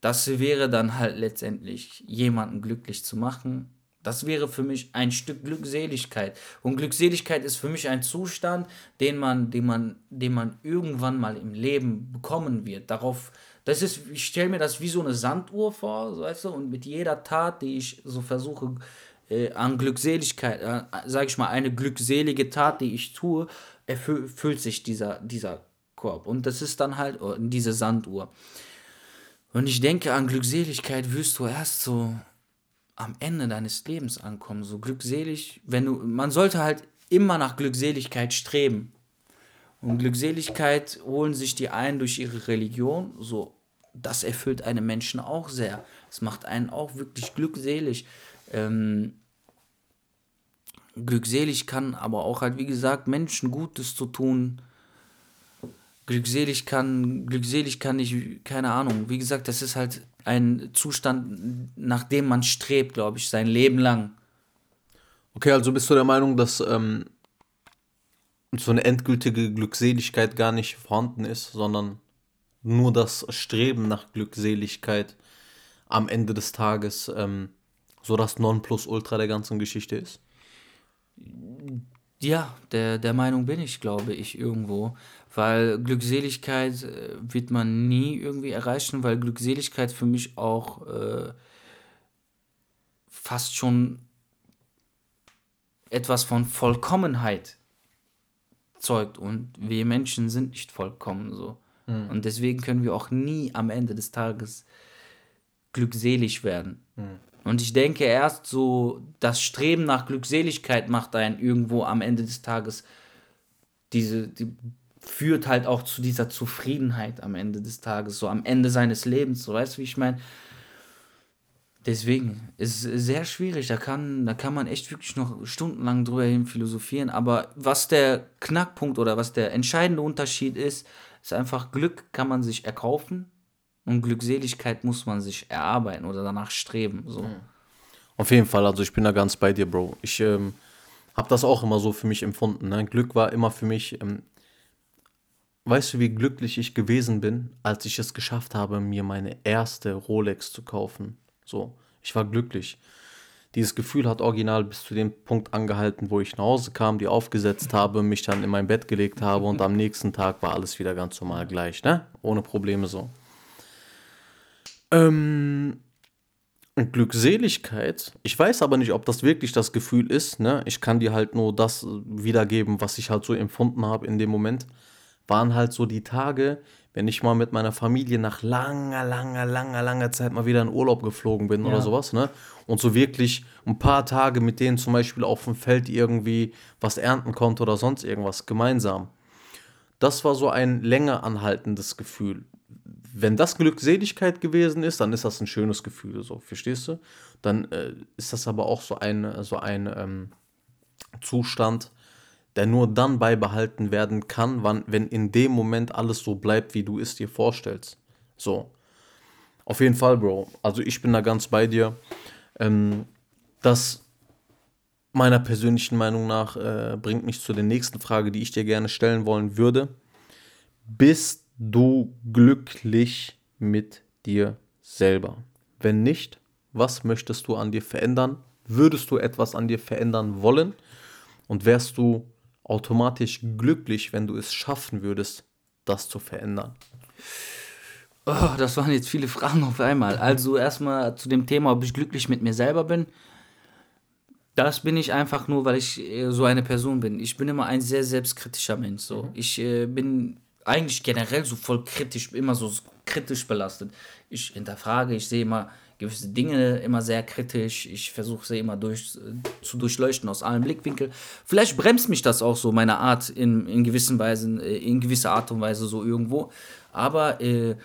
Das wäre dann halt letztendlich jemanden glücklich zu machen. Das wäre für mich ein Stück Glückseligkeit. Und Glückseligkeit ist für mich ein Zustand, den man, den man, den man irgendwann mal im Leben bekommen wird. Darauf, das ist, ich stelle mir das wie so eine Sanduhr vor, weißt du, und mit jeder Tat, die ich so versuche, äh, an Glückseligkeit, äh, sage ich mal, eine glückselige Tat, die ich tue, erfüllt sich dieser, dieser Korb. Und das ist dann halt oh, diese Sanduhr. Und ich denke, an Glückseligkeit wirst du erst so am Ende deines Lebens ankommen. So glückselig, wenn du, man sollte halt immer nach Glückseligkeit streben. Und Glückseligkeit holen sich die einen durch ihre Religion. So, das erfüllt einen Menschen auch sehr. Es macht einen auch wirklich glückselig. Ähm, glückselig kann aber auch halt, wie gesagt, Menschen Gutes zu tun, glückselig kann, glückselig kann ich, keine Ahnung. Wie gesagt, das ist halt ein Zustand, nach dem man strebt, glaube ich, sein Leben lang. Okay, also bist du der Meinung, dass ähm, so eine endgültige Glückseligkeit gar nicht vorhanden ist, sondern nur das Streben nach Glückseligkeit am Ende des Tages ähm, so das Nonplusultra der ganzen Geschichte ist? Ja, der, der Meinung bin ich, glaube ich, irgendwo. Weil Glückseligkeit äh, wird man nie irgendwie erreichen, weil Glückseligkeit für mich auch äh, fast schon etwas von Vollkommenheit zeugt. Und wir Menschen sind nicht vollkommen so. Mhm. Und deswegen können wir auch nie am Ende des Tages glückselig werden. Mhm. Und ich denke, erst so das Streben nach Glückseligkeit macht einen irgendwo am Ende des Tages diese, die führt halt auch zu dieser Zufriedenheit am Ende des Tages, so am Ende seines Lebens, so weißt du, wie ich meine? Deswegen ist es sehr schwierig, da kann, da kann man echt wirklich noch stundenlang drüber hin philosophieren, aber was der Knackpunkt oder was der entscheidende Unterschied ist, ist einfach Glück kann man sich erkaufen und Glückseligkeit muss man sich erarbeiten oder danach streben. So. Mhm. Auf jeden Fall, also ich bin da ganz bei dir, Bro. Ich ähm, habe das auch immer so für mich empfunden. Ne? Glück war immer für mich. Ähm, weißt du, wie glücklich ich gewesen bin, als ich es geschafft habe, mir meine erste Rolex zu kaufen? So, ich war glücklich. Dieses Gefühl hat original bis zu dem Punkt angehalten, wo ich nach Hause kam, die aufgesetzt habe, mich dann in mein Bett gelegt habe und am nächsten Tag war alles wieder ganz normal gleich, ne? Ohne Probleme so. Ähm, Glückseligkeit, ich weiß aber nicht, ob das wirklich das Gefühl ist, ne? Ich kann dir halt nur das wiedergeben, was ich halt so empfunden habe in dem Moment. Waren halt so die Tage, wenn ich mal mit meiner Familie nach langer, langer, langer, langer Zeit mal wieder in Urlaub geflogen bin ja. oder sowas, ne? Und so wirklich ein paar Tage mit denen zum Beispiel auf dem Feld irgendwie was ernten konnte oder sonst irgendwas gemeinsam. Das war so ein länger anhaltendes Gefühl wenn das Glückseligkeit gewesen ist, dann ist das ein schönes Gefühl, so, verstehst du? Dann äh, ist das aber auch so ein, so ein ähm, Zustand, der nur dann beibehalten werden kann, wann, wenn in dem Moment alles so bleibt, wie du es dir vorstellst. So. Auf jeden Fall, Bro. Also ich bin da ganz bei dir. Ähm, das meiner persönlichen Meinung nach äh, bringt mich zu der nächsten Frage, die ich dir gerne stellen wollen würde. Bist du glücklich mit dir selber? Wenn nicht, was möchtest du an dir verändern? Würdest du etwas an dir verändern wollen? Und wärst du automatisch glücklich, wenn du es schaffen würdest, das zu verändern? Oh, das waren jetzt viele Fragen auf einmal. Also erstmal zu dem Thema, ob ich glücklich mit mir selber bin. Das bin ich einfach nur, weil ich äh, so eine Person bin. Ich bin immer ein sehr selbstkritischer Mensch. So. Mhm. Ich äh, bin eigentlich generell so voll kritisch, immer so kritisch belastet. Ich hinterfrage, ich sehe immer gewisse Dinge immer sehr kritisch. Ich versuche sie immer durch, zu durchleuchten aus allen Blickwinkeln. Vielleicht bremst mich das auch so, meine Art in, in gewissen Weisen, äh, in gewisser Art und Weise so irgendwo. Aber äh,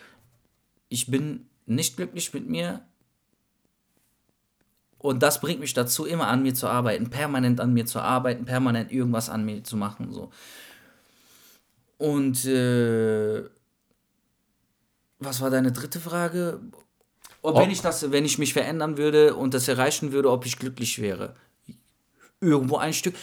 ich bin nicht glücklich mit mir. Und das bringt mich dazu, immer an mir zu arbeiten, permanent an mir zu arbeiten, permanent irgendwas an mir zu machen. So. Und äh, was war deine dritte Frage? Ob, wenn ich das, wenn ich mich verändern würde und das erreichen würde, ob ich glücklich wäre. Irgendwo ein Stück.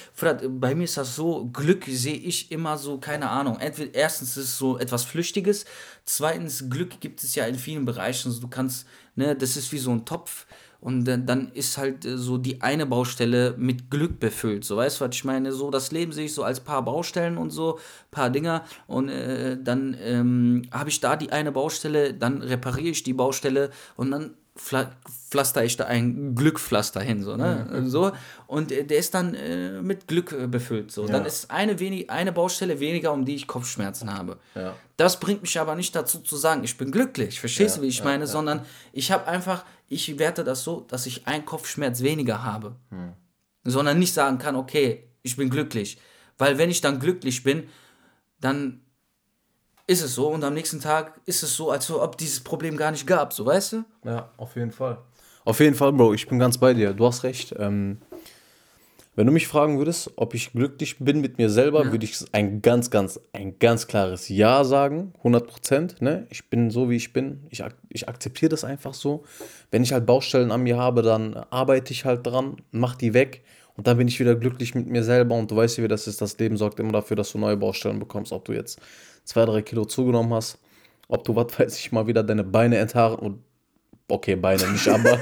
Bei mir ist das so, Glück sehe ich immer so, keine Ahnung. Entweder, erstens ist es so etwas Flüchtiges. Zweitens, Glück gibt es ja in vielen Bereichen. Also du kannst, ne, das ist wie so ein Topf. Und dann, ist halt äh, so die eine Baustelle mit Glück befüllt. So, weißt du, was ich meine? So, das Leben sehe ich so als paar Baustellen und so, paar Dinger. Und äh, dann ähm, habe ich da die eine Baustelle, dann repariere ich die Baustelle und dann pflaster ich da ein Glückpflaster hin, so, ne? Mhm. So. Und äh, der ist dann äh, mit Glück äh, befüllt. So. Ja. Dann ist eine, wenig, eine Baustelle weniger, um die ich Kopfschmerzen habe. Ja. Das bringt mich aber nicht dazu zu sagen, ich bin glücklich, verstehst ja, du, wie ich meine? Sondern ich habe einfach, ich werte das so, dass ich einen Kopfschmerz weniger habe. Hm. Sondern nicht sagen kann, okay, ich bin glücklich. Weil wenn ich dann glücklich bin, dann ist es so und am nächsten Tag ist es so, als ob dieses Problem gar nicht gab, so weißt du? Ja, auf jeden Fall. Auf jeden Fall, Bro, ich bin ganz bei dir. Du hast recht. Ähm, wenn du mich fragen würdest, ob ich glücklich bin mit mir selber, ja. würde ich ein ganz, ganz, ein ganz klares Ja sagen. 100 Prozent. Ne? Ich bin so, wie ich bin. Ich, ich akzeptiere das einfach so. Wenn ich halt Baustellen an mir habe, dann arbeite ich halt dran, mach die weg. Und dann bin ich wieder glücklich mit mir selber. Und du weißt ja, wie das ist. Das Leben sorgt immer dafür, dass du neue Baustellen bekommst. Ob du jetzt zwei, drei Kilo zugenommen hast, ob du, was weiß ich, mal wieder deine Beine enthaaren okay, Beine nicht, aber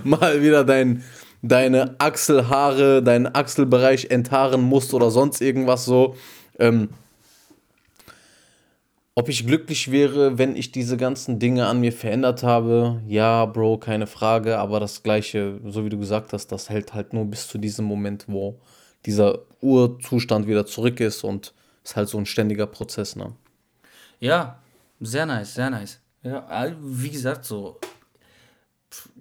mal wieder dein, deine Achselhaare, deinen Achselbereich enthaaren musst oder sonst irgendwas so. Ähm, ob ich glücklich wäre, wenn ich diese ganzen Dinge an mir verändert habe? Ja, Bro, keine Frage. Aber das Gleiche, so wie du gesagt hast, das hält halt nur bis zu diesem Moment, wo dieser Urzustand wieder zurück ist und ist halt so ein ständiger Prozess, ne? Ja, sehr nice, sehr nice. Ja, wie gesagt, so,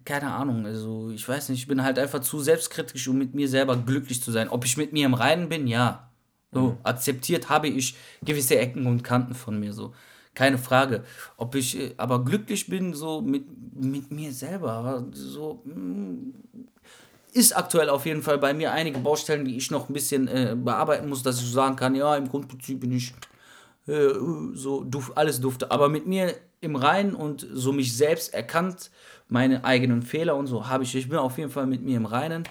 keine Ahnung, also ich weiß nicht, ich bin halt einfach zu selbstkritisch, um mit mir selber glücklich zu sein. Ob ich mit mir im Reinen bin, ja. So, mhm. akzeptiert habe ich gewisse Ecken und Kanten von mir, so. Keine Frage. Ob ich äh, aber glücklich bin, so mit, mit mir selber, so, mm, ist aktuell auf jeden Fall bei mir einige Baustellen, die ich noch ein bisschen äh, bearbeiten muss, dass ich sagen kann, ja, im Grundprinzip bin ich äh, so duf, alles dufte. Aber mit mir im Reinen und so mich selbst erkannt, meine eigenen Fehler und so habe ich. Ich bin auf jeden Fall mit mir im Reinen.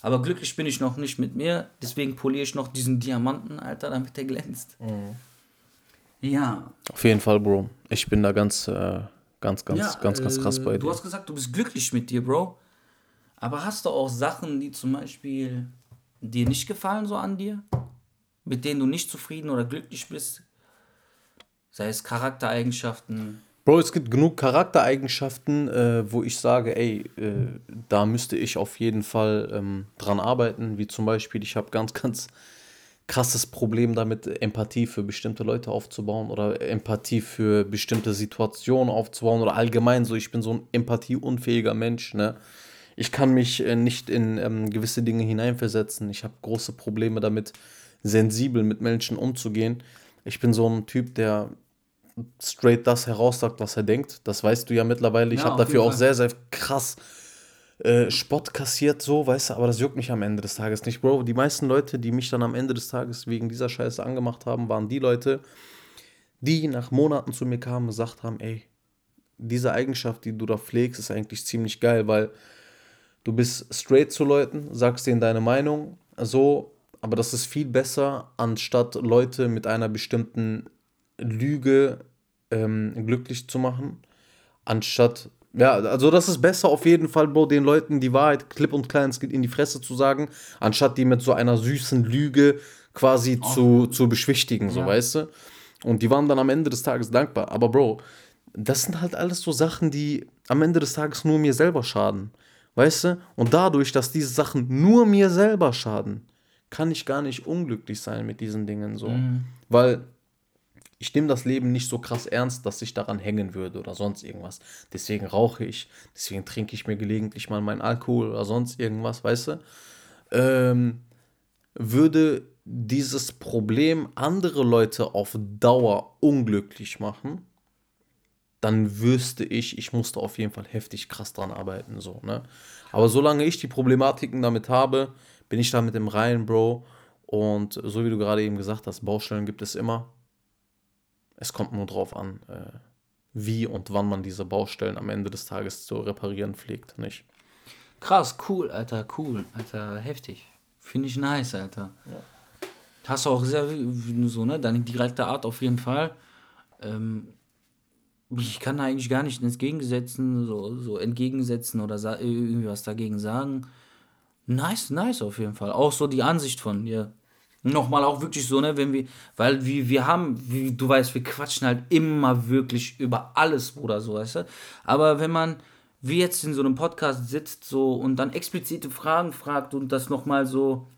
Aber glücklich bin ich noch nicht mit mir. Deswegen poliere ich noch diesen Diamanten, Alter, damit der glänzt. Mhm. Ja. Auf jeden Fall, Bro. Ich bin da ganz, äh, ganz, ganz, ja, ganz, ganz krass bei dir. Du hast gesagt, du bist glücklich mit dir, Bro. Aber hast du auch Sachen, die zum Beispiel dir nicht gefallen, so an dir? Mit denen du nicht zufrieden oder glücklich bist? Sei es Charaktereigenschaften. Bro, es gibt genug Charaktereigenschaften, äh, wo ich sage, ey, äh, da müsste ich auf jeden Fall ähm, dran arbeiten. Wie zum Beispiel, ich habe ganz, ganz krasses Problem damit, Empathie für bestimmte Leute aufzubauen oder Empathie für bestimmte Situationen aufzubauen oder allgemein so. Ich bin so ein empathieunfähiger Mensch, ne? Ich kann mich äh, nicht in ähm, gewisse Dinge hineinversetzen. Ich habe große Probleme damit, sensibel mit Menschen umzugehen. Ich bin so ein Typ, der straight das heraussagt, was er denkt. Das weißt du ja mittlerweile. Ich ja, habe dafür auch sehr, sehr krass äh, Spott kassiert, so, weißt du, aber das juckt mich am Ende des Tages nicht, Bro. Die meisten Leute, die mich dann am Ende des Tages wegen dieser Scheiße angemacht haben, waren die Leute, die nach Monaten zu mir kamen und gesagt haben, ey, diese Eigenschaft, die du da pflegst, ist eigentlich ziemlich geil, weil du bist straight zu Leuten, sagst denen deine Meinung, so, aber das ist viel besser, anstatt Leute mit einer bestimmten Lüge ähm, glücklich zu machen, anstatt ja, also das ist besser auf jeden Fall, Bro, den Leuten die Wahrheit klipp und klein in die Fresse zu sagen, anstatt die mit so einer süßen Lüge quasi oh. zu, zu beschwichtigen, so ja. weißt du. Und die waren dann am Ende des Tages dankbar. Aber Bro, das sind halt alles so Sachen, die am Ende des Tages nur mir selber schaden. Weißt du? Und dadurch, dass diese Sachen nur mir selber schaden, kann ich gar nicht unglücklich sein mit diesen Dingen so. Weil ich nehme das Leben nicht so krass ernst, dass ich daran hängen würde oder sonst irgendwas. Deswegen rauche ich, deswegen trinke ich mir gelegentlich mal meinen Alkohol oder sonst irgendwas, weißt du? Ähm, würde dieses Problem andere Leute auf Dauer unglücklich machen, dann wüsste ich, ich musste auf jeden Fall heftig krass dran arbeiten. So, ne? Aber solange ich die Problematiken damit habe, bin ich da mit dem Reinen, Bro. Und so wie du gerade eben gesagt hast, Baustellen gibt es immer. Es kommt nur drauf an, äh, wie und wann man diese Baustellen am Ende des Tages zu reparieren pflegt, nicht? Krass, cool, Alter, cool, Alter, heftig. Finde ich nice, Alter. Hast du auch sehr, so, ne, deine direkte Art auf jeden Fall. Ähm, ich kann da eigentlich gar nicht entgegensetzen, so, so entgegensetzen oder sa- irgendwie was dagegen sagen. Nice, nice auf jeden Fall. Auch so die Ansicht von dir. Nochmal auch wirklich so, ne, wenn wir, weil wir, wir haben, wie du weißt, wir quatschen halt immer wirklich über alles, Bruder, so, weißt du. Aber wenn man, wie jetzt in so einem Podcast sitzt, so, und dann explizite Fragen fragt und das nochmal so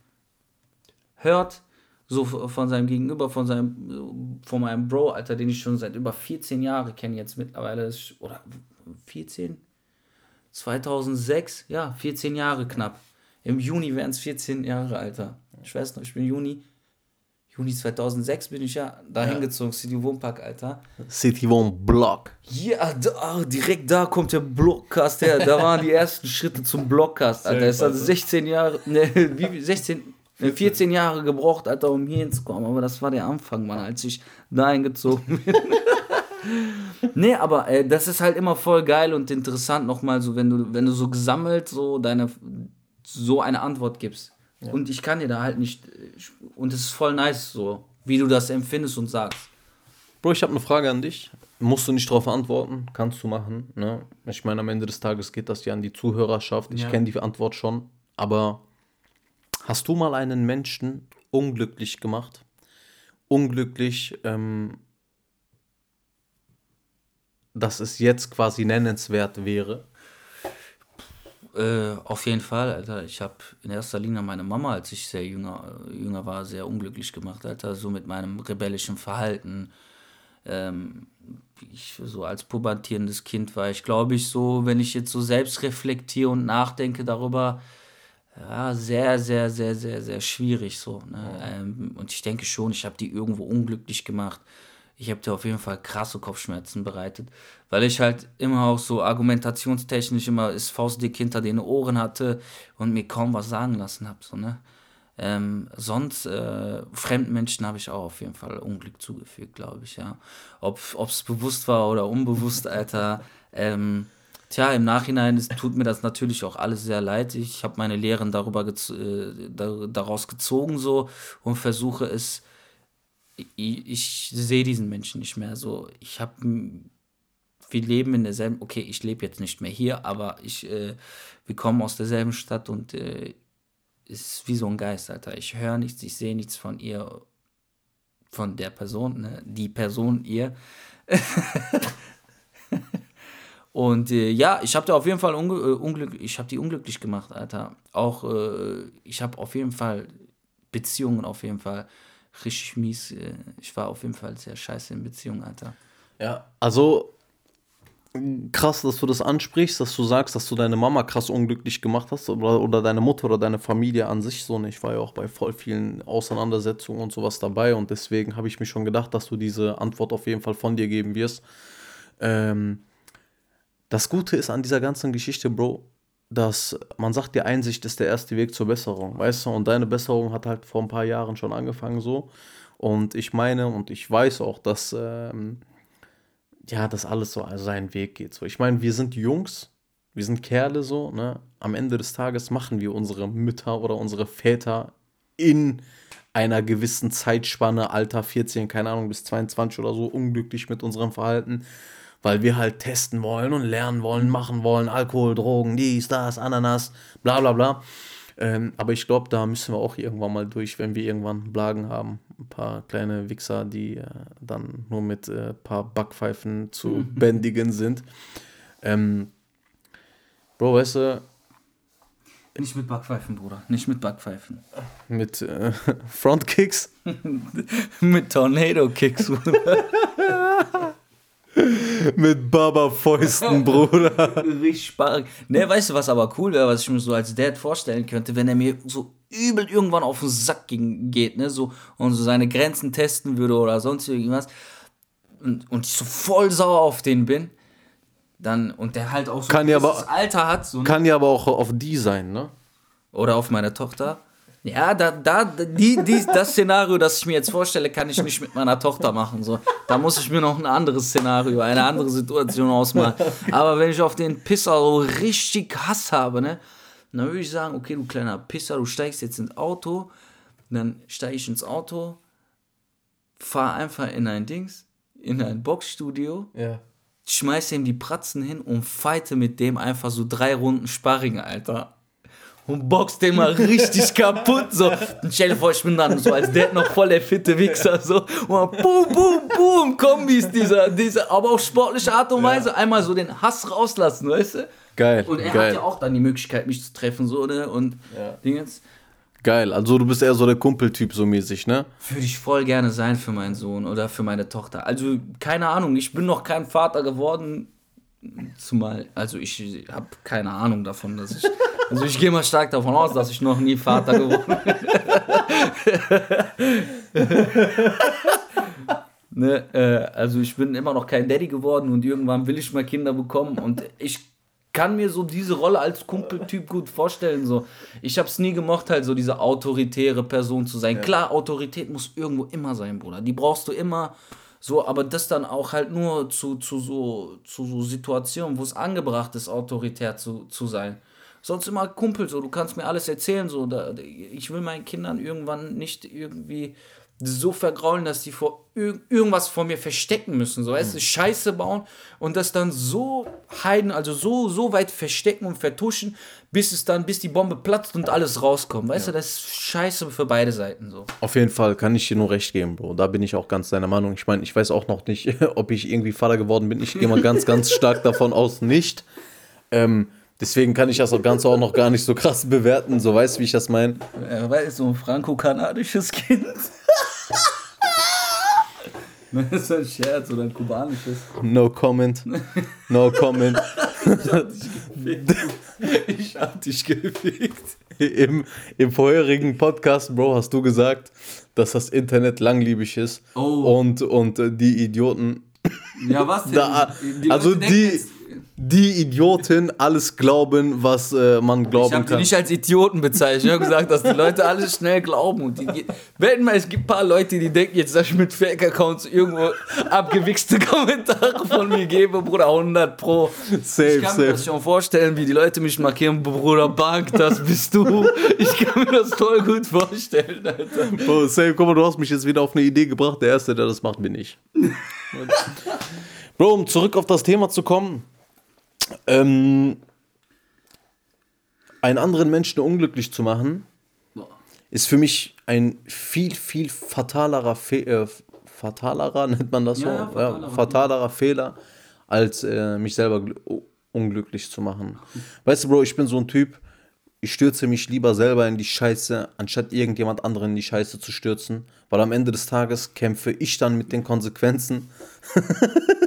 hört, so von seinem Gegenüber, von seinem, von meinem Bro, Alter, den ich schon seit über 14 Jahren kenne jetzt mittlerweile, oder 14? 2006, ja, 14 Jahre knapp. Im Juni wären es 14 Jahre, Alter. Ich weiß noch, ich bin Juni, Juni 2006 bin ich ja da hingezogen, City Wohnpark, Alter. City One Block. Ja, da, ah, direkt da kommt der Blockcast her. Da waren die ersten Schritte zum Blockcast, Alter. Es hat 16 Jahre, ne, wie, viel? 16, ne, 14 Jahre gebraucht, Alter, um hier hinzukommen. Aber das war der Anfang, Mann, als ich da eingezogen bin. nee, aber äh, das ist halt immer voll geil und interessant nochmal so, wenn du, wenn du so gesammelt so deine, so eine Antwort gibst. Und ich kann dir da halt nicht, und es ist voll nice so, wie du das empfindest und sagst. Bro, ich habe eine Frage an dich. Musst du nicht darauf antworten, kannst du machen. Ne? Ich meine, am Ende des Tages geht das ja an die Zuhörerschaft. Ich Ja. kenne die Antwort schon. Aber hast du mal einen Menschen unglücklich gemacht? Unglücklich, ähm, dass es jetzt quasi nennenswert wäre? Äh, auf jeden Fall, Alter. Ich habe in erster Linie meine Mama, als ich sehr jünger, äh, jünger war, sehr unglücklich gemacht, Alter. So mit meinem rebellischen Verhalten. Ähm, ich so als pubertierendes Kind war ich, glaube ich, so, wenn ich jetzt so selbst reflektiere und nachdenke darüber, ja, sehr, sehr, sehr, sehr, sehr schwierig so. Ne? Ähm, und ich denke schon, ich habe die irgendwo unglücklich gemacht. Ich habe dir auf jeden Fall krasse Kopfschmerzen bereitet, weil ich halt immer auch so argumentationstechnisch immer das Faustdick hinter den Ohren hatte und mir kaum was sagen lassen habe. So, ne? Ähm, sonst, äh, fremden Menschen habe ich auch auf jeden Fall Unglück zugefügt, glaube ich, ja. Ob es bewusst war oder unbewusst, Alter. Ähm, tja, im Nachhinein ist, tut mir das natürlich auch alles sehr leid. Ich habe meine Lehren darüber gez äh, da, daraus gezogen so und versuche es. Ich, ich sehe diesen Menschen nicht mehr so. Ich habe wir leben in derselben, okay, ich lebe jetzt nicht mehr hier, aber ich, äh, wir kommen aus derselben Stadt und äh, es ist wie so ein Geist, Alter. Ich höre nichts, ich sehe nichts von ihr, von der Person, ne? die Person, ihr. und äh, ja, ich habe da auf jeden Fall unge äh, unglück ich habe die unglücklich gemacht, Alter. Auch, äh, ich habe auf jeden Fall Beziehungen auf jeden Fall richtig mies. Äh, ich war auf jeden Fall sehr scheiße in Beziehungen, Alter. Ja. Also krass, dass du das ansprichst, dass du sagst, dass du deine Mama krass unglücklich gemacht hast oder, oder deine Mutter oder deine Familie an sich so. Und ich war ja auch bei voll vielen Auseinandersetzungen und sowas dabei und deswegen habe ich mir schon gedacht, dass du diese Antwort auf jeden Fall von dir geben wirst. Ähm, das Gute ist an dieser ganzen Geschichte, Bro, dass man sagt, die Einsicht ist der erste Weg zur Besserung, weißt du? Und deine Besserung hat halt vor ein paar Jahren schon angefangen so. Und ich meine und ich weiß auch, dass ähm, ja, das alles so seinen Weg geht. So, ich meine, wir sind Jungs, wir sind Kerle so, ne? Am Ende des Tages machen wir unsere Mütter oder unsere Väter in einer gewissen Zeitspanne, Alter 14, keine Ahnung, bis 22 oder so, unglücklich mit unserem Verhalten, weil wir halt testen wollen und lernen wollen, machen wollen, Alkohol, Drogen, dies, das, Ananas, bla bla bla. Ähm, aber ich glaube, da müssen wir auch irgendwann mal durch, wenn wir irgendwann Blagen haben. Ein paar kleine Wichser, die äh, dann nur mit ein äh, paar Backpfeifen zu bändigen sind. Ähm, Bro, weißt du, Nicht mit Backpfeifen, Bruder. Nicht mit Backpfeifen. Mit äh, Frontkicks. mit Tornado-Kicks, Bruder. Mit Baba-Fäusten, Bruder. Richtig sparrig. Ne, weißt du, was aber cool wäre, was ich mir so als Dad vorstellen könnte, wenn er mir so übel irgendwann auf den Sack ging, geht, ne, so, und so seine Grenzen testen würde oder sonst irgendwas. Und, und ich so voll sauer auf den bin. Dann, und der halt auch so Kann ja aber- Alter hat, so, ne? Kann ja aber auch auf die sein, ne? Oder auf meine Tochter. Ja, da, da, die, die, das Szenario, das ich mir jetzt vorstelle, kann ich nicht mit meiner Tochter machen. So. Da muss ich mir noch ein anderes Szenario, eine andere Situation ausmalen. Aber wenn ich auf den Pisser so richtig Hass habe, ne, dann würde ich sagen, okay, du kleiner Pisser, du steigst jetzt ins Auto, dann steige ich ins Auto, fahr einfach in ein Dings, in ein Boxstudio, Ja. schmeiß ihm die Pratzen hin und fighte mit dem einfach so drei Runden Sparring, Alter. Und boxt den mal richtig kaputt, so. Und stell dir vor, ich bin dann so als der noch voll der fitte Wichser, so. Und dann boom, boom, boom, Kombis, dieser, dieser, aber auf sportliche Art und Weise. Einmal so den Hass rauslassen, weißt du? Geil. Und er geil. hat ja auch dann die Möglichkeit, mich zu treffen, so, ne? Und Dingens. Geil. Also du bist eher so der Kumpeltyp so mäßig, ne? Würde ich voll gerne sein für meinen Sohn oder für meine Tochter. Also, keine Ahnung, ich bin noch kein Vater geworden. Zumal, also ich habe keine Ahnung davon, dass ich. Also ich gehe mal stark davon aus, dass ich noch nie Vater geworden bin. ne, äh, also ich bin immer noch kein Daddy geworden und irgendwann will ich mal Kinder bekommen und ich kann mir so diese Rolle als Kumpeltyp gut vorstellen. So. Ich habe es nie gemocht, halt so diese autoritäre Person zu sein. Klar, Autorität muss irgendwo immer sein, Bruder. Die brauchst du immer. So, aber das dann auch halt nur zu, zu, so, zu so Situationen, wo es angebracht ist, autoritär zu, zu sein. Sonst immer Kumpel, so, du kannst mir alles erzählen, so, da, ich will meinen Kindern irgendwann nicht irgendwie so vergraulen, dass die vor ir irgendwas vor mir verstecken müssen, so, weißt du, Scheiße bauen und das dann so heiden, also so, so weit verstecken und vertuschen, bis es dann, bis die Bombe platzt und alles rauskommt, weißt du, das ist Scheiße für beide Seiten, so. Auf jeden Fall kann ich dir nur recht geben, Bro. Da bin ich auch ganz deiner Meinung. Ich meine, ich weiß auch noch nicht, ob ich irgendwie Vater geworden bin. Ich gehe mal ganz, ganz stark davon aus, nicht. Ähm, deswegen kann ich das auch Ganze auch noch gar nicht so krass bewerten. So weißt du, wie ich das meine. Er war so ein franco-kanadisches Kind. Das ist ein Scherz oder ein kubanisches. No comment. No comment. Ich hab dich gefickt. Im, Im vorherigen Podcast, Bro, hast du gesagt, dass das Internet langlebig ist. Oh. Und, und die Idioten Ja, was denn? Da, also die, die Idioten alles glauben, was äh, man Ich glauben habe die kann. nicht als Idioten bezeichnet. Ich habe gesagt, dass die Leute alles schnell glauben. Und die, wetten mal, es gibt ein paar Leute, die denken jetzt, dass ich mit Fake-Accounts irgendwo abgewichste Kommentare von mir gebe, Bruder, 100 Pro. Safe, ich kann mir safe. das schon vorstellen, wie die Leute mich markieren, Bruder Bank, das bist du. Ich kann mir das voll gut vorstellen, Alter. Bro, safe, guck mal, du hast mich jetzt wieder auf eine Idee gebracht. Der Erste, der das macht, bin ich. Bro, um zurück auf das Thema zu kommen. Ähm, einen anderen Menschen unglücklich zu machen, ist für mich ein viel, viel fatalerer, Fe äh, fatalerer nennt man das so? Ja, ja, fatalerer. fatalerer Fehler, als äh, mich selber unglücklich zu machen. Weißt du, Bro, ich bin so ein Typ, ich stürze mich lieber selber in die Scheiße, anstatt irgendjemand anderen in die Scheiße zu stürzen, weil am Ende des Tages kämpfe ich dann mit den Konsequenzen.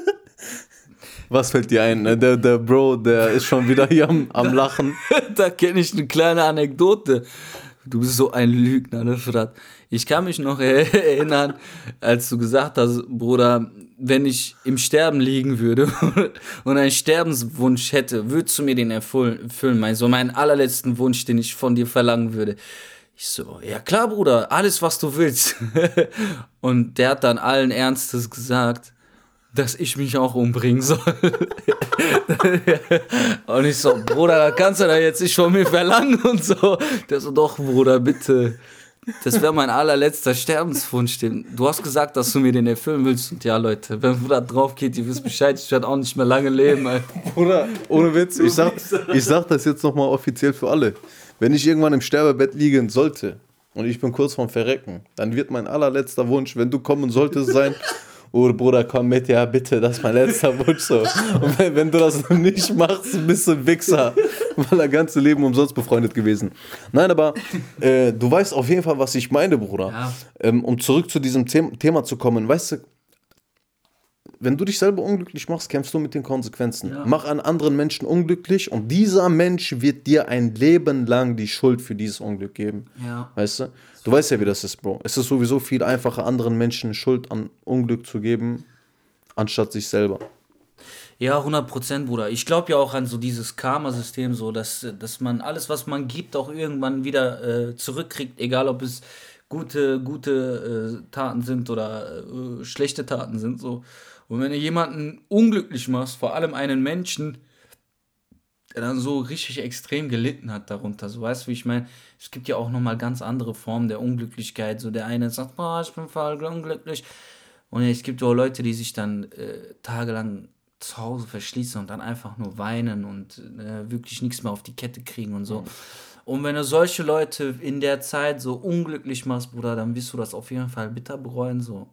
Was fällt dir ein? Der, der Bro, der ist schon wieder hier am, am Lachen. da kenne ich eine kleine Anekdote. Du bist so ein Lügner, ne, Frat? Ich kann mich noch erinnern, als du gesagt hast, Bruder, wenn ich im Sterben liegen würde und einen Sterbenswunsch hätte, würdest du mir den erfüllen, erfüllen, mein, so meinen allerletzten Wunsch, den ich von dir verlangen würde. Ich so, ja klar, Bruder, alles, was du willst. Und der hat dann allen Ernstes gesagt, dass ich mich auch umbringen soll. Und ich so, Bruder, kannst du da jetzt nicht von mir verlangen und so. Der so, doch, Bruder, bitte. Das wäre mein allerletzter Sterbenswunsch. Du hast gesagt, dass du mir den erfüllen willst. Und ja, Leute, wenn da drauf geht, ihr wisst Bescheid, ich werde auch nicht mehr lange leben. Alter. Oder, ohne Witz, ich sag, ich sag das jetzt nochmal offiziell für alle. Wenn ich irgendwann im Sterbebett liegen sollte und ich bin kurz vorm Verrecken, dann wird mein allerletzter Wunsch, wenn du kommen solltest, sein oh Bruder, komm mit, ja bitte, das ist mein letzter Wunsch so. Und wenn, wenn du das nicht machst, bist du ein Wichser, weil er ganze Leben umsonst befreundet gewesen. Nein, aber äh, du weißt auf jeden Fall, was ich meine, Bruder. Ja. Ähm, um zurück zu diesem The Thema zu kommen, weißt du, wenn du dich selber unglücklich machst, kämpfst du mit den Konsequenzen. Ja. Mach einen anderen Menschen unglücklich und dieser Mensch wird dir ein Leben lang die Schuld für dieses Unglück geben. Ja. Weißt du? Du weißt ja, wie das ist, Bro. Es ist sowieso viel einfacher, anderen Menschen Schuld an Unglück zu geben, anstatt sich selber. Ja, 100 Prozent, Bruder. Ich glaube ja auch an so dieses Karma-System, so dass, dass man alles, was man gibt, auch irgendwann wieder äh, zurückkriegt, egal ob es gute, gute äh, Taten sind oder äh, schlechte Taten sind. So. Und wenn du jemanden unglücklich machst, vor allem einen Menschen, der dann so richtig extrem gelitten hat darunter. So weißt du, wie ich meine? Es gibt ja auch nochmal ganz andere Formen der Unglücklichkeit. So der eine sagt, boah, ich bin voll unglücklich. Und es gibt auch Leute, die sich dann äh, tagelang zu Hause verschließen und dann einfach nur weinen und äh, wirklich nichts mehr auf die Kette kriegen und so. Und wenn du solche Leute in der Zeit so unglücklich machst, Bruder, dann wirst du das auf jeden Fall bitter bereuen, so.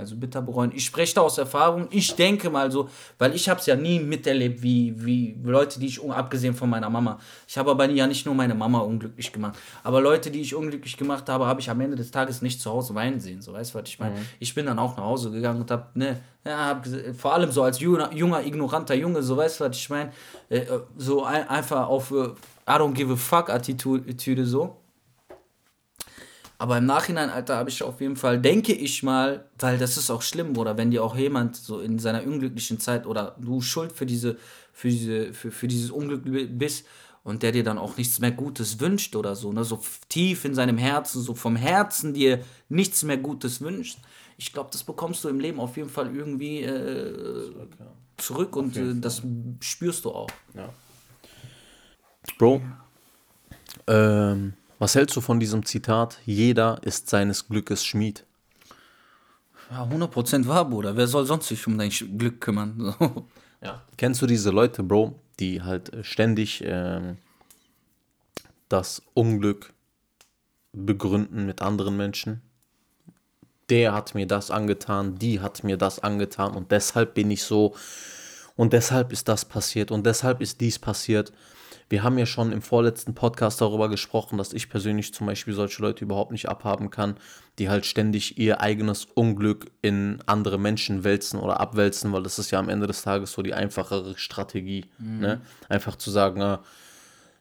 Also bitter bereuen. Ich spreche da aus Erfahrung. Ich denke mal so, weil ich habe es ja nie miterlebt, wie, wie Leute, die ich, abgesehen von meiner Mama. Ich habe aber ja nicht nur meine Mama unglücklich gemacht. Aber Leute, die ich unglücklich gemacht habe, habe ich am Ende des Tages nicht zu Hause weinen sehen. So, weißt du, was ich meine? Ich bin dann auch nach Hause gegangen und habe, ne, ja, hab, vor allem so als junger, junger ignoranter Junge, so, weißt du, was ich meine? Äh, äh, so ein, einfach auf äh, I don't give a fuck Attitüde so. Aber im Nachhinein, Alter, habe ich auf jeden Fall, denke ich mal, weil das ist auch schlimm, oder wenn dir auch jemand so in seiner unglücklichen Zeit oder du schuld für diese, für diese, für, für dieses Unglück bist und der dir dann auch nichts mehr Gutes wünscht oder so, ne, so tief in seinem Herzen, so vom Herzen dir nichts mehr Gutes wünscht. Ich glaube, das bekommst du im Leben auf jeden Fall irgendwie äh, zurück und äh, das spürst du auch. Bro, ähm, was hältst du von diesem Zitat? Jeder ist seines Glückes Schmied. Ja, 100% wahr, Bruder. Wer soll sonst sich um dein Glück kümmern? Ja. Kennst du diese Leute, Bro, die halt äh, ständig ähm, das Unglück begründen mit anderen Menschen? Der hat mir das angetan, die hat mir das angetan und deshalb bin ich so und deshalb ist das passiert und deshalb ist dies passiert. Wir haben ja schon im vorletzten Podcast darüber gesprochen, dass ich persönlich zum Beispiel solche Leute überhaupt nicht abhaben kann, die halt ständig ihr eigenes Unglück in andere Menschen wälzen oder abwälzen, weil das ist ja am Ende des Tages so die einfachere Strategie. Ne? Einfach zu sagen, ah,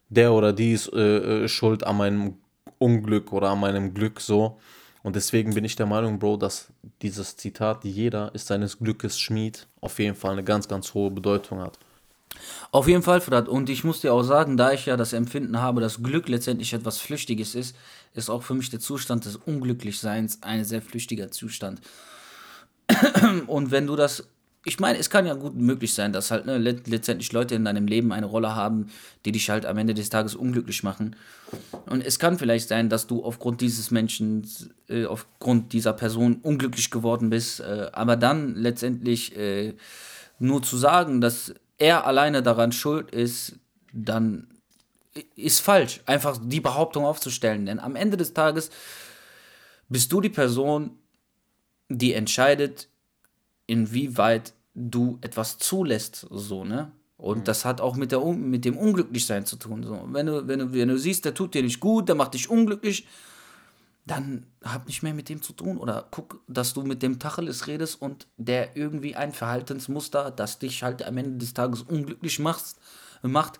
der oder die ist äh, äh, schuld an meinem Unglück oder an meinem Glück so. Und deswegen bin ich der Meinung, Bro, dass dieses Zitat, jeder ist seines Glückes Schmied, auf jeden Fall eine ganz, ganz hohe Bedeutung hat. Auf jeden Fall, Fred. Und ich muss dir auch sagen, da ich ja das Empfinden habe, dass Glück letztendlich etwas Flüchtiges ist, ist auch für mich der Zustand des Unglücklichseins ein sehr flüchtiger Zustand. Und wenn du das. Ich meine, es kann ja gut möglich sein, dass halt ne, let letztendlich Leute in deinem Leben eine Rolle haben, die dich halt am Ende des Tages unglücklich machen. Und es kann vielleicht sein, dass du aufgrund dieses Menschen, äh, aufgrund dieser Person unglücklich geworden bist, äh, aber dann letztendlich äh, nur zu sagen, dass er alleine daran schuld ist, dann ist falsch, einfach die Behauptung aufzustellen. Denn am Ende des Tages bist du die Person, die entscheidet, inwieweit du etwas zulässt, so, ne? Und das hat auch mit, der, mit dem Unglücklichsein zu tun. So. Wenn, du, wenn, du, wenn du siehst, der tut dir nicht gut, der macht dich unglücklich, dann hab nicht mehr mit dem zu tun. Oder guck, dass du mit dem Tacheles redest und der irgendwie ein Verhaltensmuster, das dich halt am Ende des Tages unglücklich machst, macht,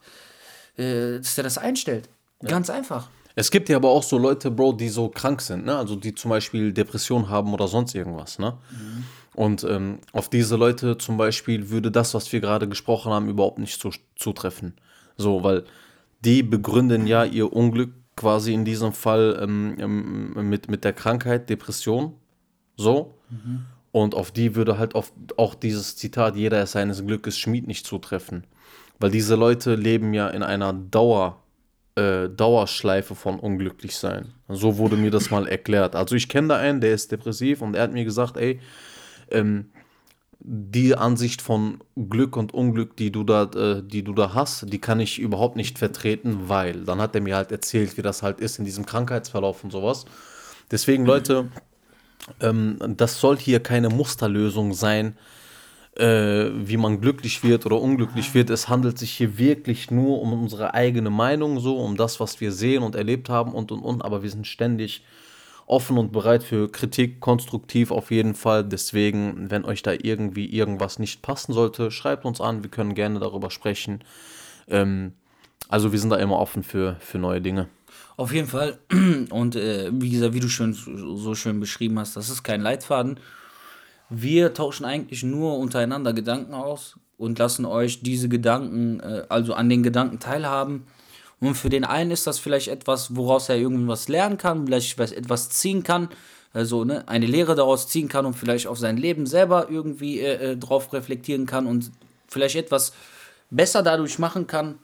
äh, dass der das einstellt. Ganz einfach. Es gibt ja aber auch so Leute, Bro, die so krank sind, ne? Also die zum Beispiel Depression haben oder sonst irgendwas, ne? Und ähm, auf diese Leute zum Beispiel würde das, was wir gerade gesprochen haben, überhaupt nicht zu, zutreffen. So, weil die begründen ja ihr Unglück quasi in diesem Fall ähm, ähm, mit, mit der Krankheit, Depression. So. Und auf die würde halt auf, auch dieses Zitat, jeder ist seines Glückes Schmied, nicht zutreffen. Weil diese Leute leben ja in einer Dauer, äh, Dauerschleife von unglücklich sein. So wurde mir das mal erklärt. Also ich kenne da einen, der ist depressiv und er hat mir gesagt, ey, ähm, die Ansicht von Glück und Unglück, die du da, äh, die du da hast, die kann ich überhaupt nicht vertreten, weil dann hat er mir halt erzählt, wie das halt ist in diesem Krankheitsverlauf und sowas. Deswegen, Leute, Ähm, das soll hier keine Musterlösung sein, äh, wie man glücklich wird oder unglücklich wird. Es handelt sich hier wirklich nur um unsere eigene Meinung, so um das, was wir sehen und erlebt haben und und und. Aber wir sind ständig offen und bereit für Kritik, konstruktiv auf jeden Fall. Deswegen, wenn euch da irgendwie irgendwas nicht passen sollte, schreibt uns an. Wir können gerne darüber sprechen. Ähm, also wir sind da immer offen für, für neue Dinge. Auf jeden Fall. Und äh, wie gesagt, wie du schon so schön beschrieben hast, das ist kein Leitfaden. Wir tauschen eigentlich nur untereinander Gedanken aus und lassen euch diese Gedanken, äh, also an den Gedanken teilhaben. Und für den einen ist das vielleicht etwas, woraus er irgendwas lernen kann, vielleicht etwas ziehen kann, also ne, eine Lehre daraus ziehen kann und vielleicht auf sein Leben selber irgendwie äh, äh drauf reflektieren kann und vielleicht etwas besser dadurch machen kann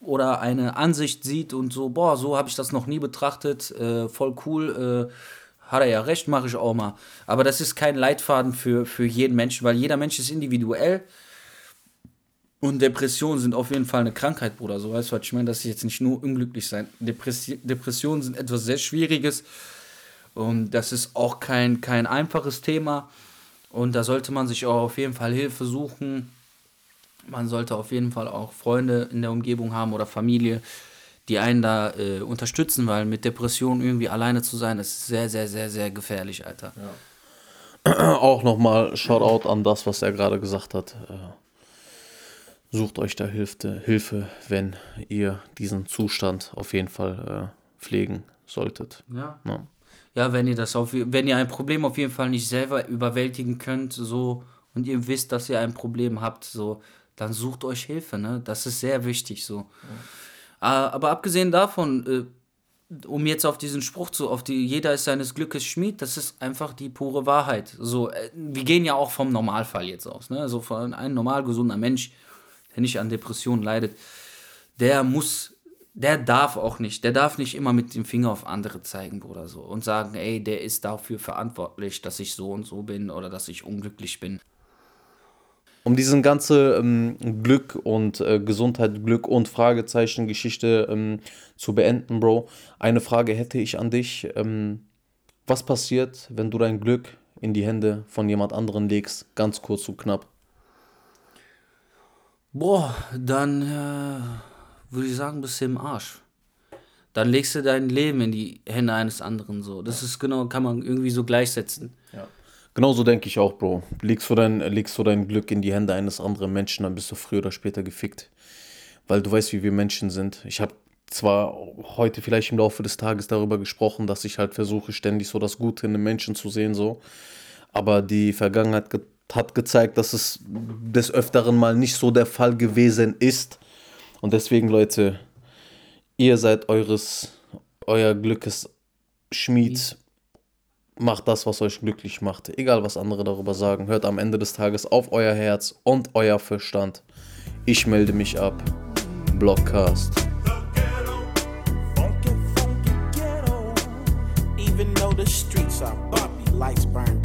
oder eine Ansicht sieht und so, boah, so habe ich das noch nie betrachtet, äh, voll cool, äh, hat er ja recht, mache ich auch mal. Aber das ist kein Leitfaden für, für jeden Menschen, weil jeder Mensch ist individuell. Und Depressionen sind auf jeden Fall eine Krankheit, Bruder. So weißt du, was ich meine? Das ist jetzt nicht nur unglücklich sein. Depressi Depressionen sind etwas sehr Schwieriges. Und das ist auch kein, kein einfaches Thema. Und da sollte man sich auch auf jeden Fall Hilfe suchen man sollte auf jeden Fall auch Freunde in der Umgebung haben oder Familie, die einen da äh, unterstützen, weil mit Depressionen irgendwie alleine zu sein, ist sehr, sehr, sehr, sehr gefährlich, Alter. Ja. Auch nochmal Shoutout an das, was er gerade gesagt hat. Sucht euch da Hilfe, Hilfe, wenn ihr diesen Zustand auf jeden Fall äh, pflegen solltet. Ja. ja. Ja, wenn ihr das auf, wenn ihr ein Problem auf jeden Fall nicht selber überwältigen könnt, so und ihr wisst, dass ihr ein Problem habt, so dann sucht euch Hilfe, ne? Das ist sehr wichtig so. Ja. Äh, aber abgesehen davon, äh, um jetzt auf diesen Spruch zu, auf die jeder ist seines Glückes Schmied, das ist einfach die pure Wahrheit. So, äh, wir gehen ja auch vom Normalfall jetzt aus, ne? Also von einem normal gesunder Mensch, der nicht an Depressionen leidet, der muss der darf auch nicht, der darf nicht immer mit dem Finger auf andere zeigen, Bruder, so und sagen, ey, der ist dafür verantwortlich, dass ich so und so bin oder dass ich unglücklich bin. Um diesen ganze ähm, Glück und äh, Gesundheit, Glück und Fragezeichen Geschichte ähm, zu beenden, Bro, eine Frage hätte ich an dich. Ähm, was passiert, wenn du dein Glück in die Hände von jemand anderen legst, ganz kurz und knapp? Boah, dann äh, würde ich sagen, bist du im Arsch. Dann legst du dein Leben in die Hände eines anderen so. Das ist genau, kann man irgendwie so gleichsetzen. Ja. Genauso denke ich auch, Bro. Legst du, dein, legst du dein Glück in die Hände eines anderen Menschen, dann bist du früher oder später gefickt. Weil du weißt, wie wir Menschen sind. Ich habe zwar heute vielleicht im Laufe des Tages darüber gesprochen, dass ich halt versuche, ständig so das Gute in den Menschen zu sehen, so. Aber die Vergangenheit ge hat gezeigt, dass es des Öfteren mal nicht so der Fall gewesen ist. Und deswegen, Leute, ihr seid eures, euer Glückes Schmied macht das, was euch glücklich macht. Egal, was andere darüber sagen. Hört am Ende des Tages auf euer Herz und euer Verstand. Ich melde mich ab. Blockcast. Even though the streets are bumpy, lights burned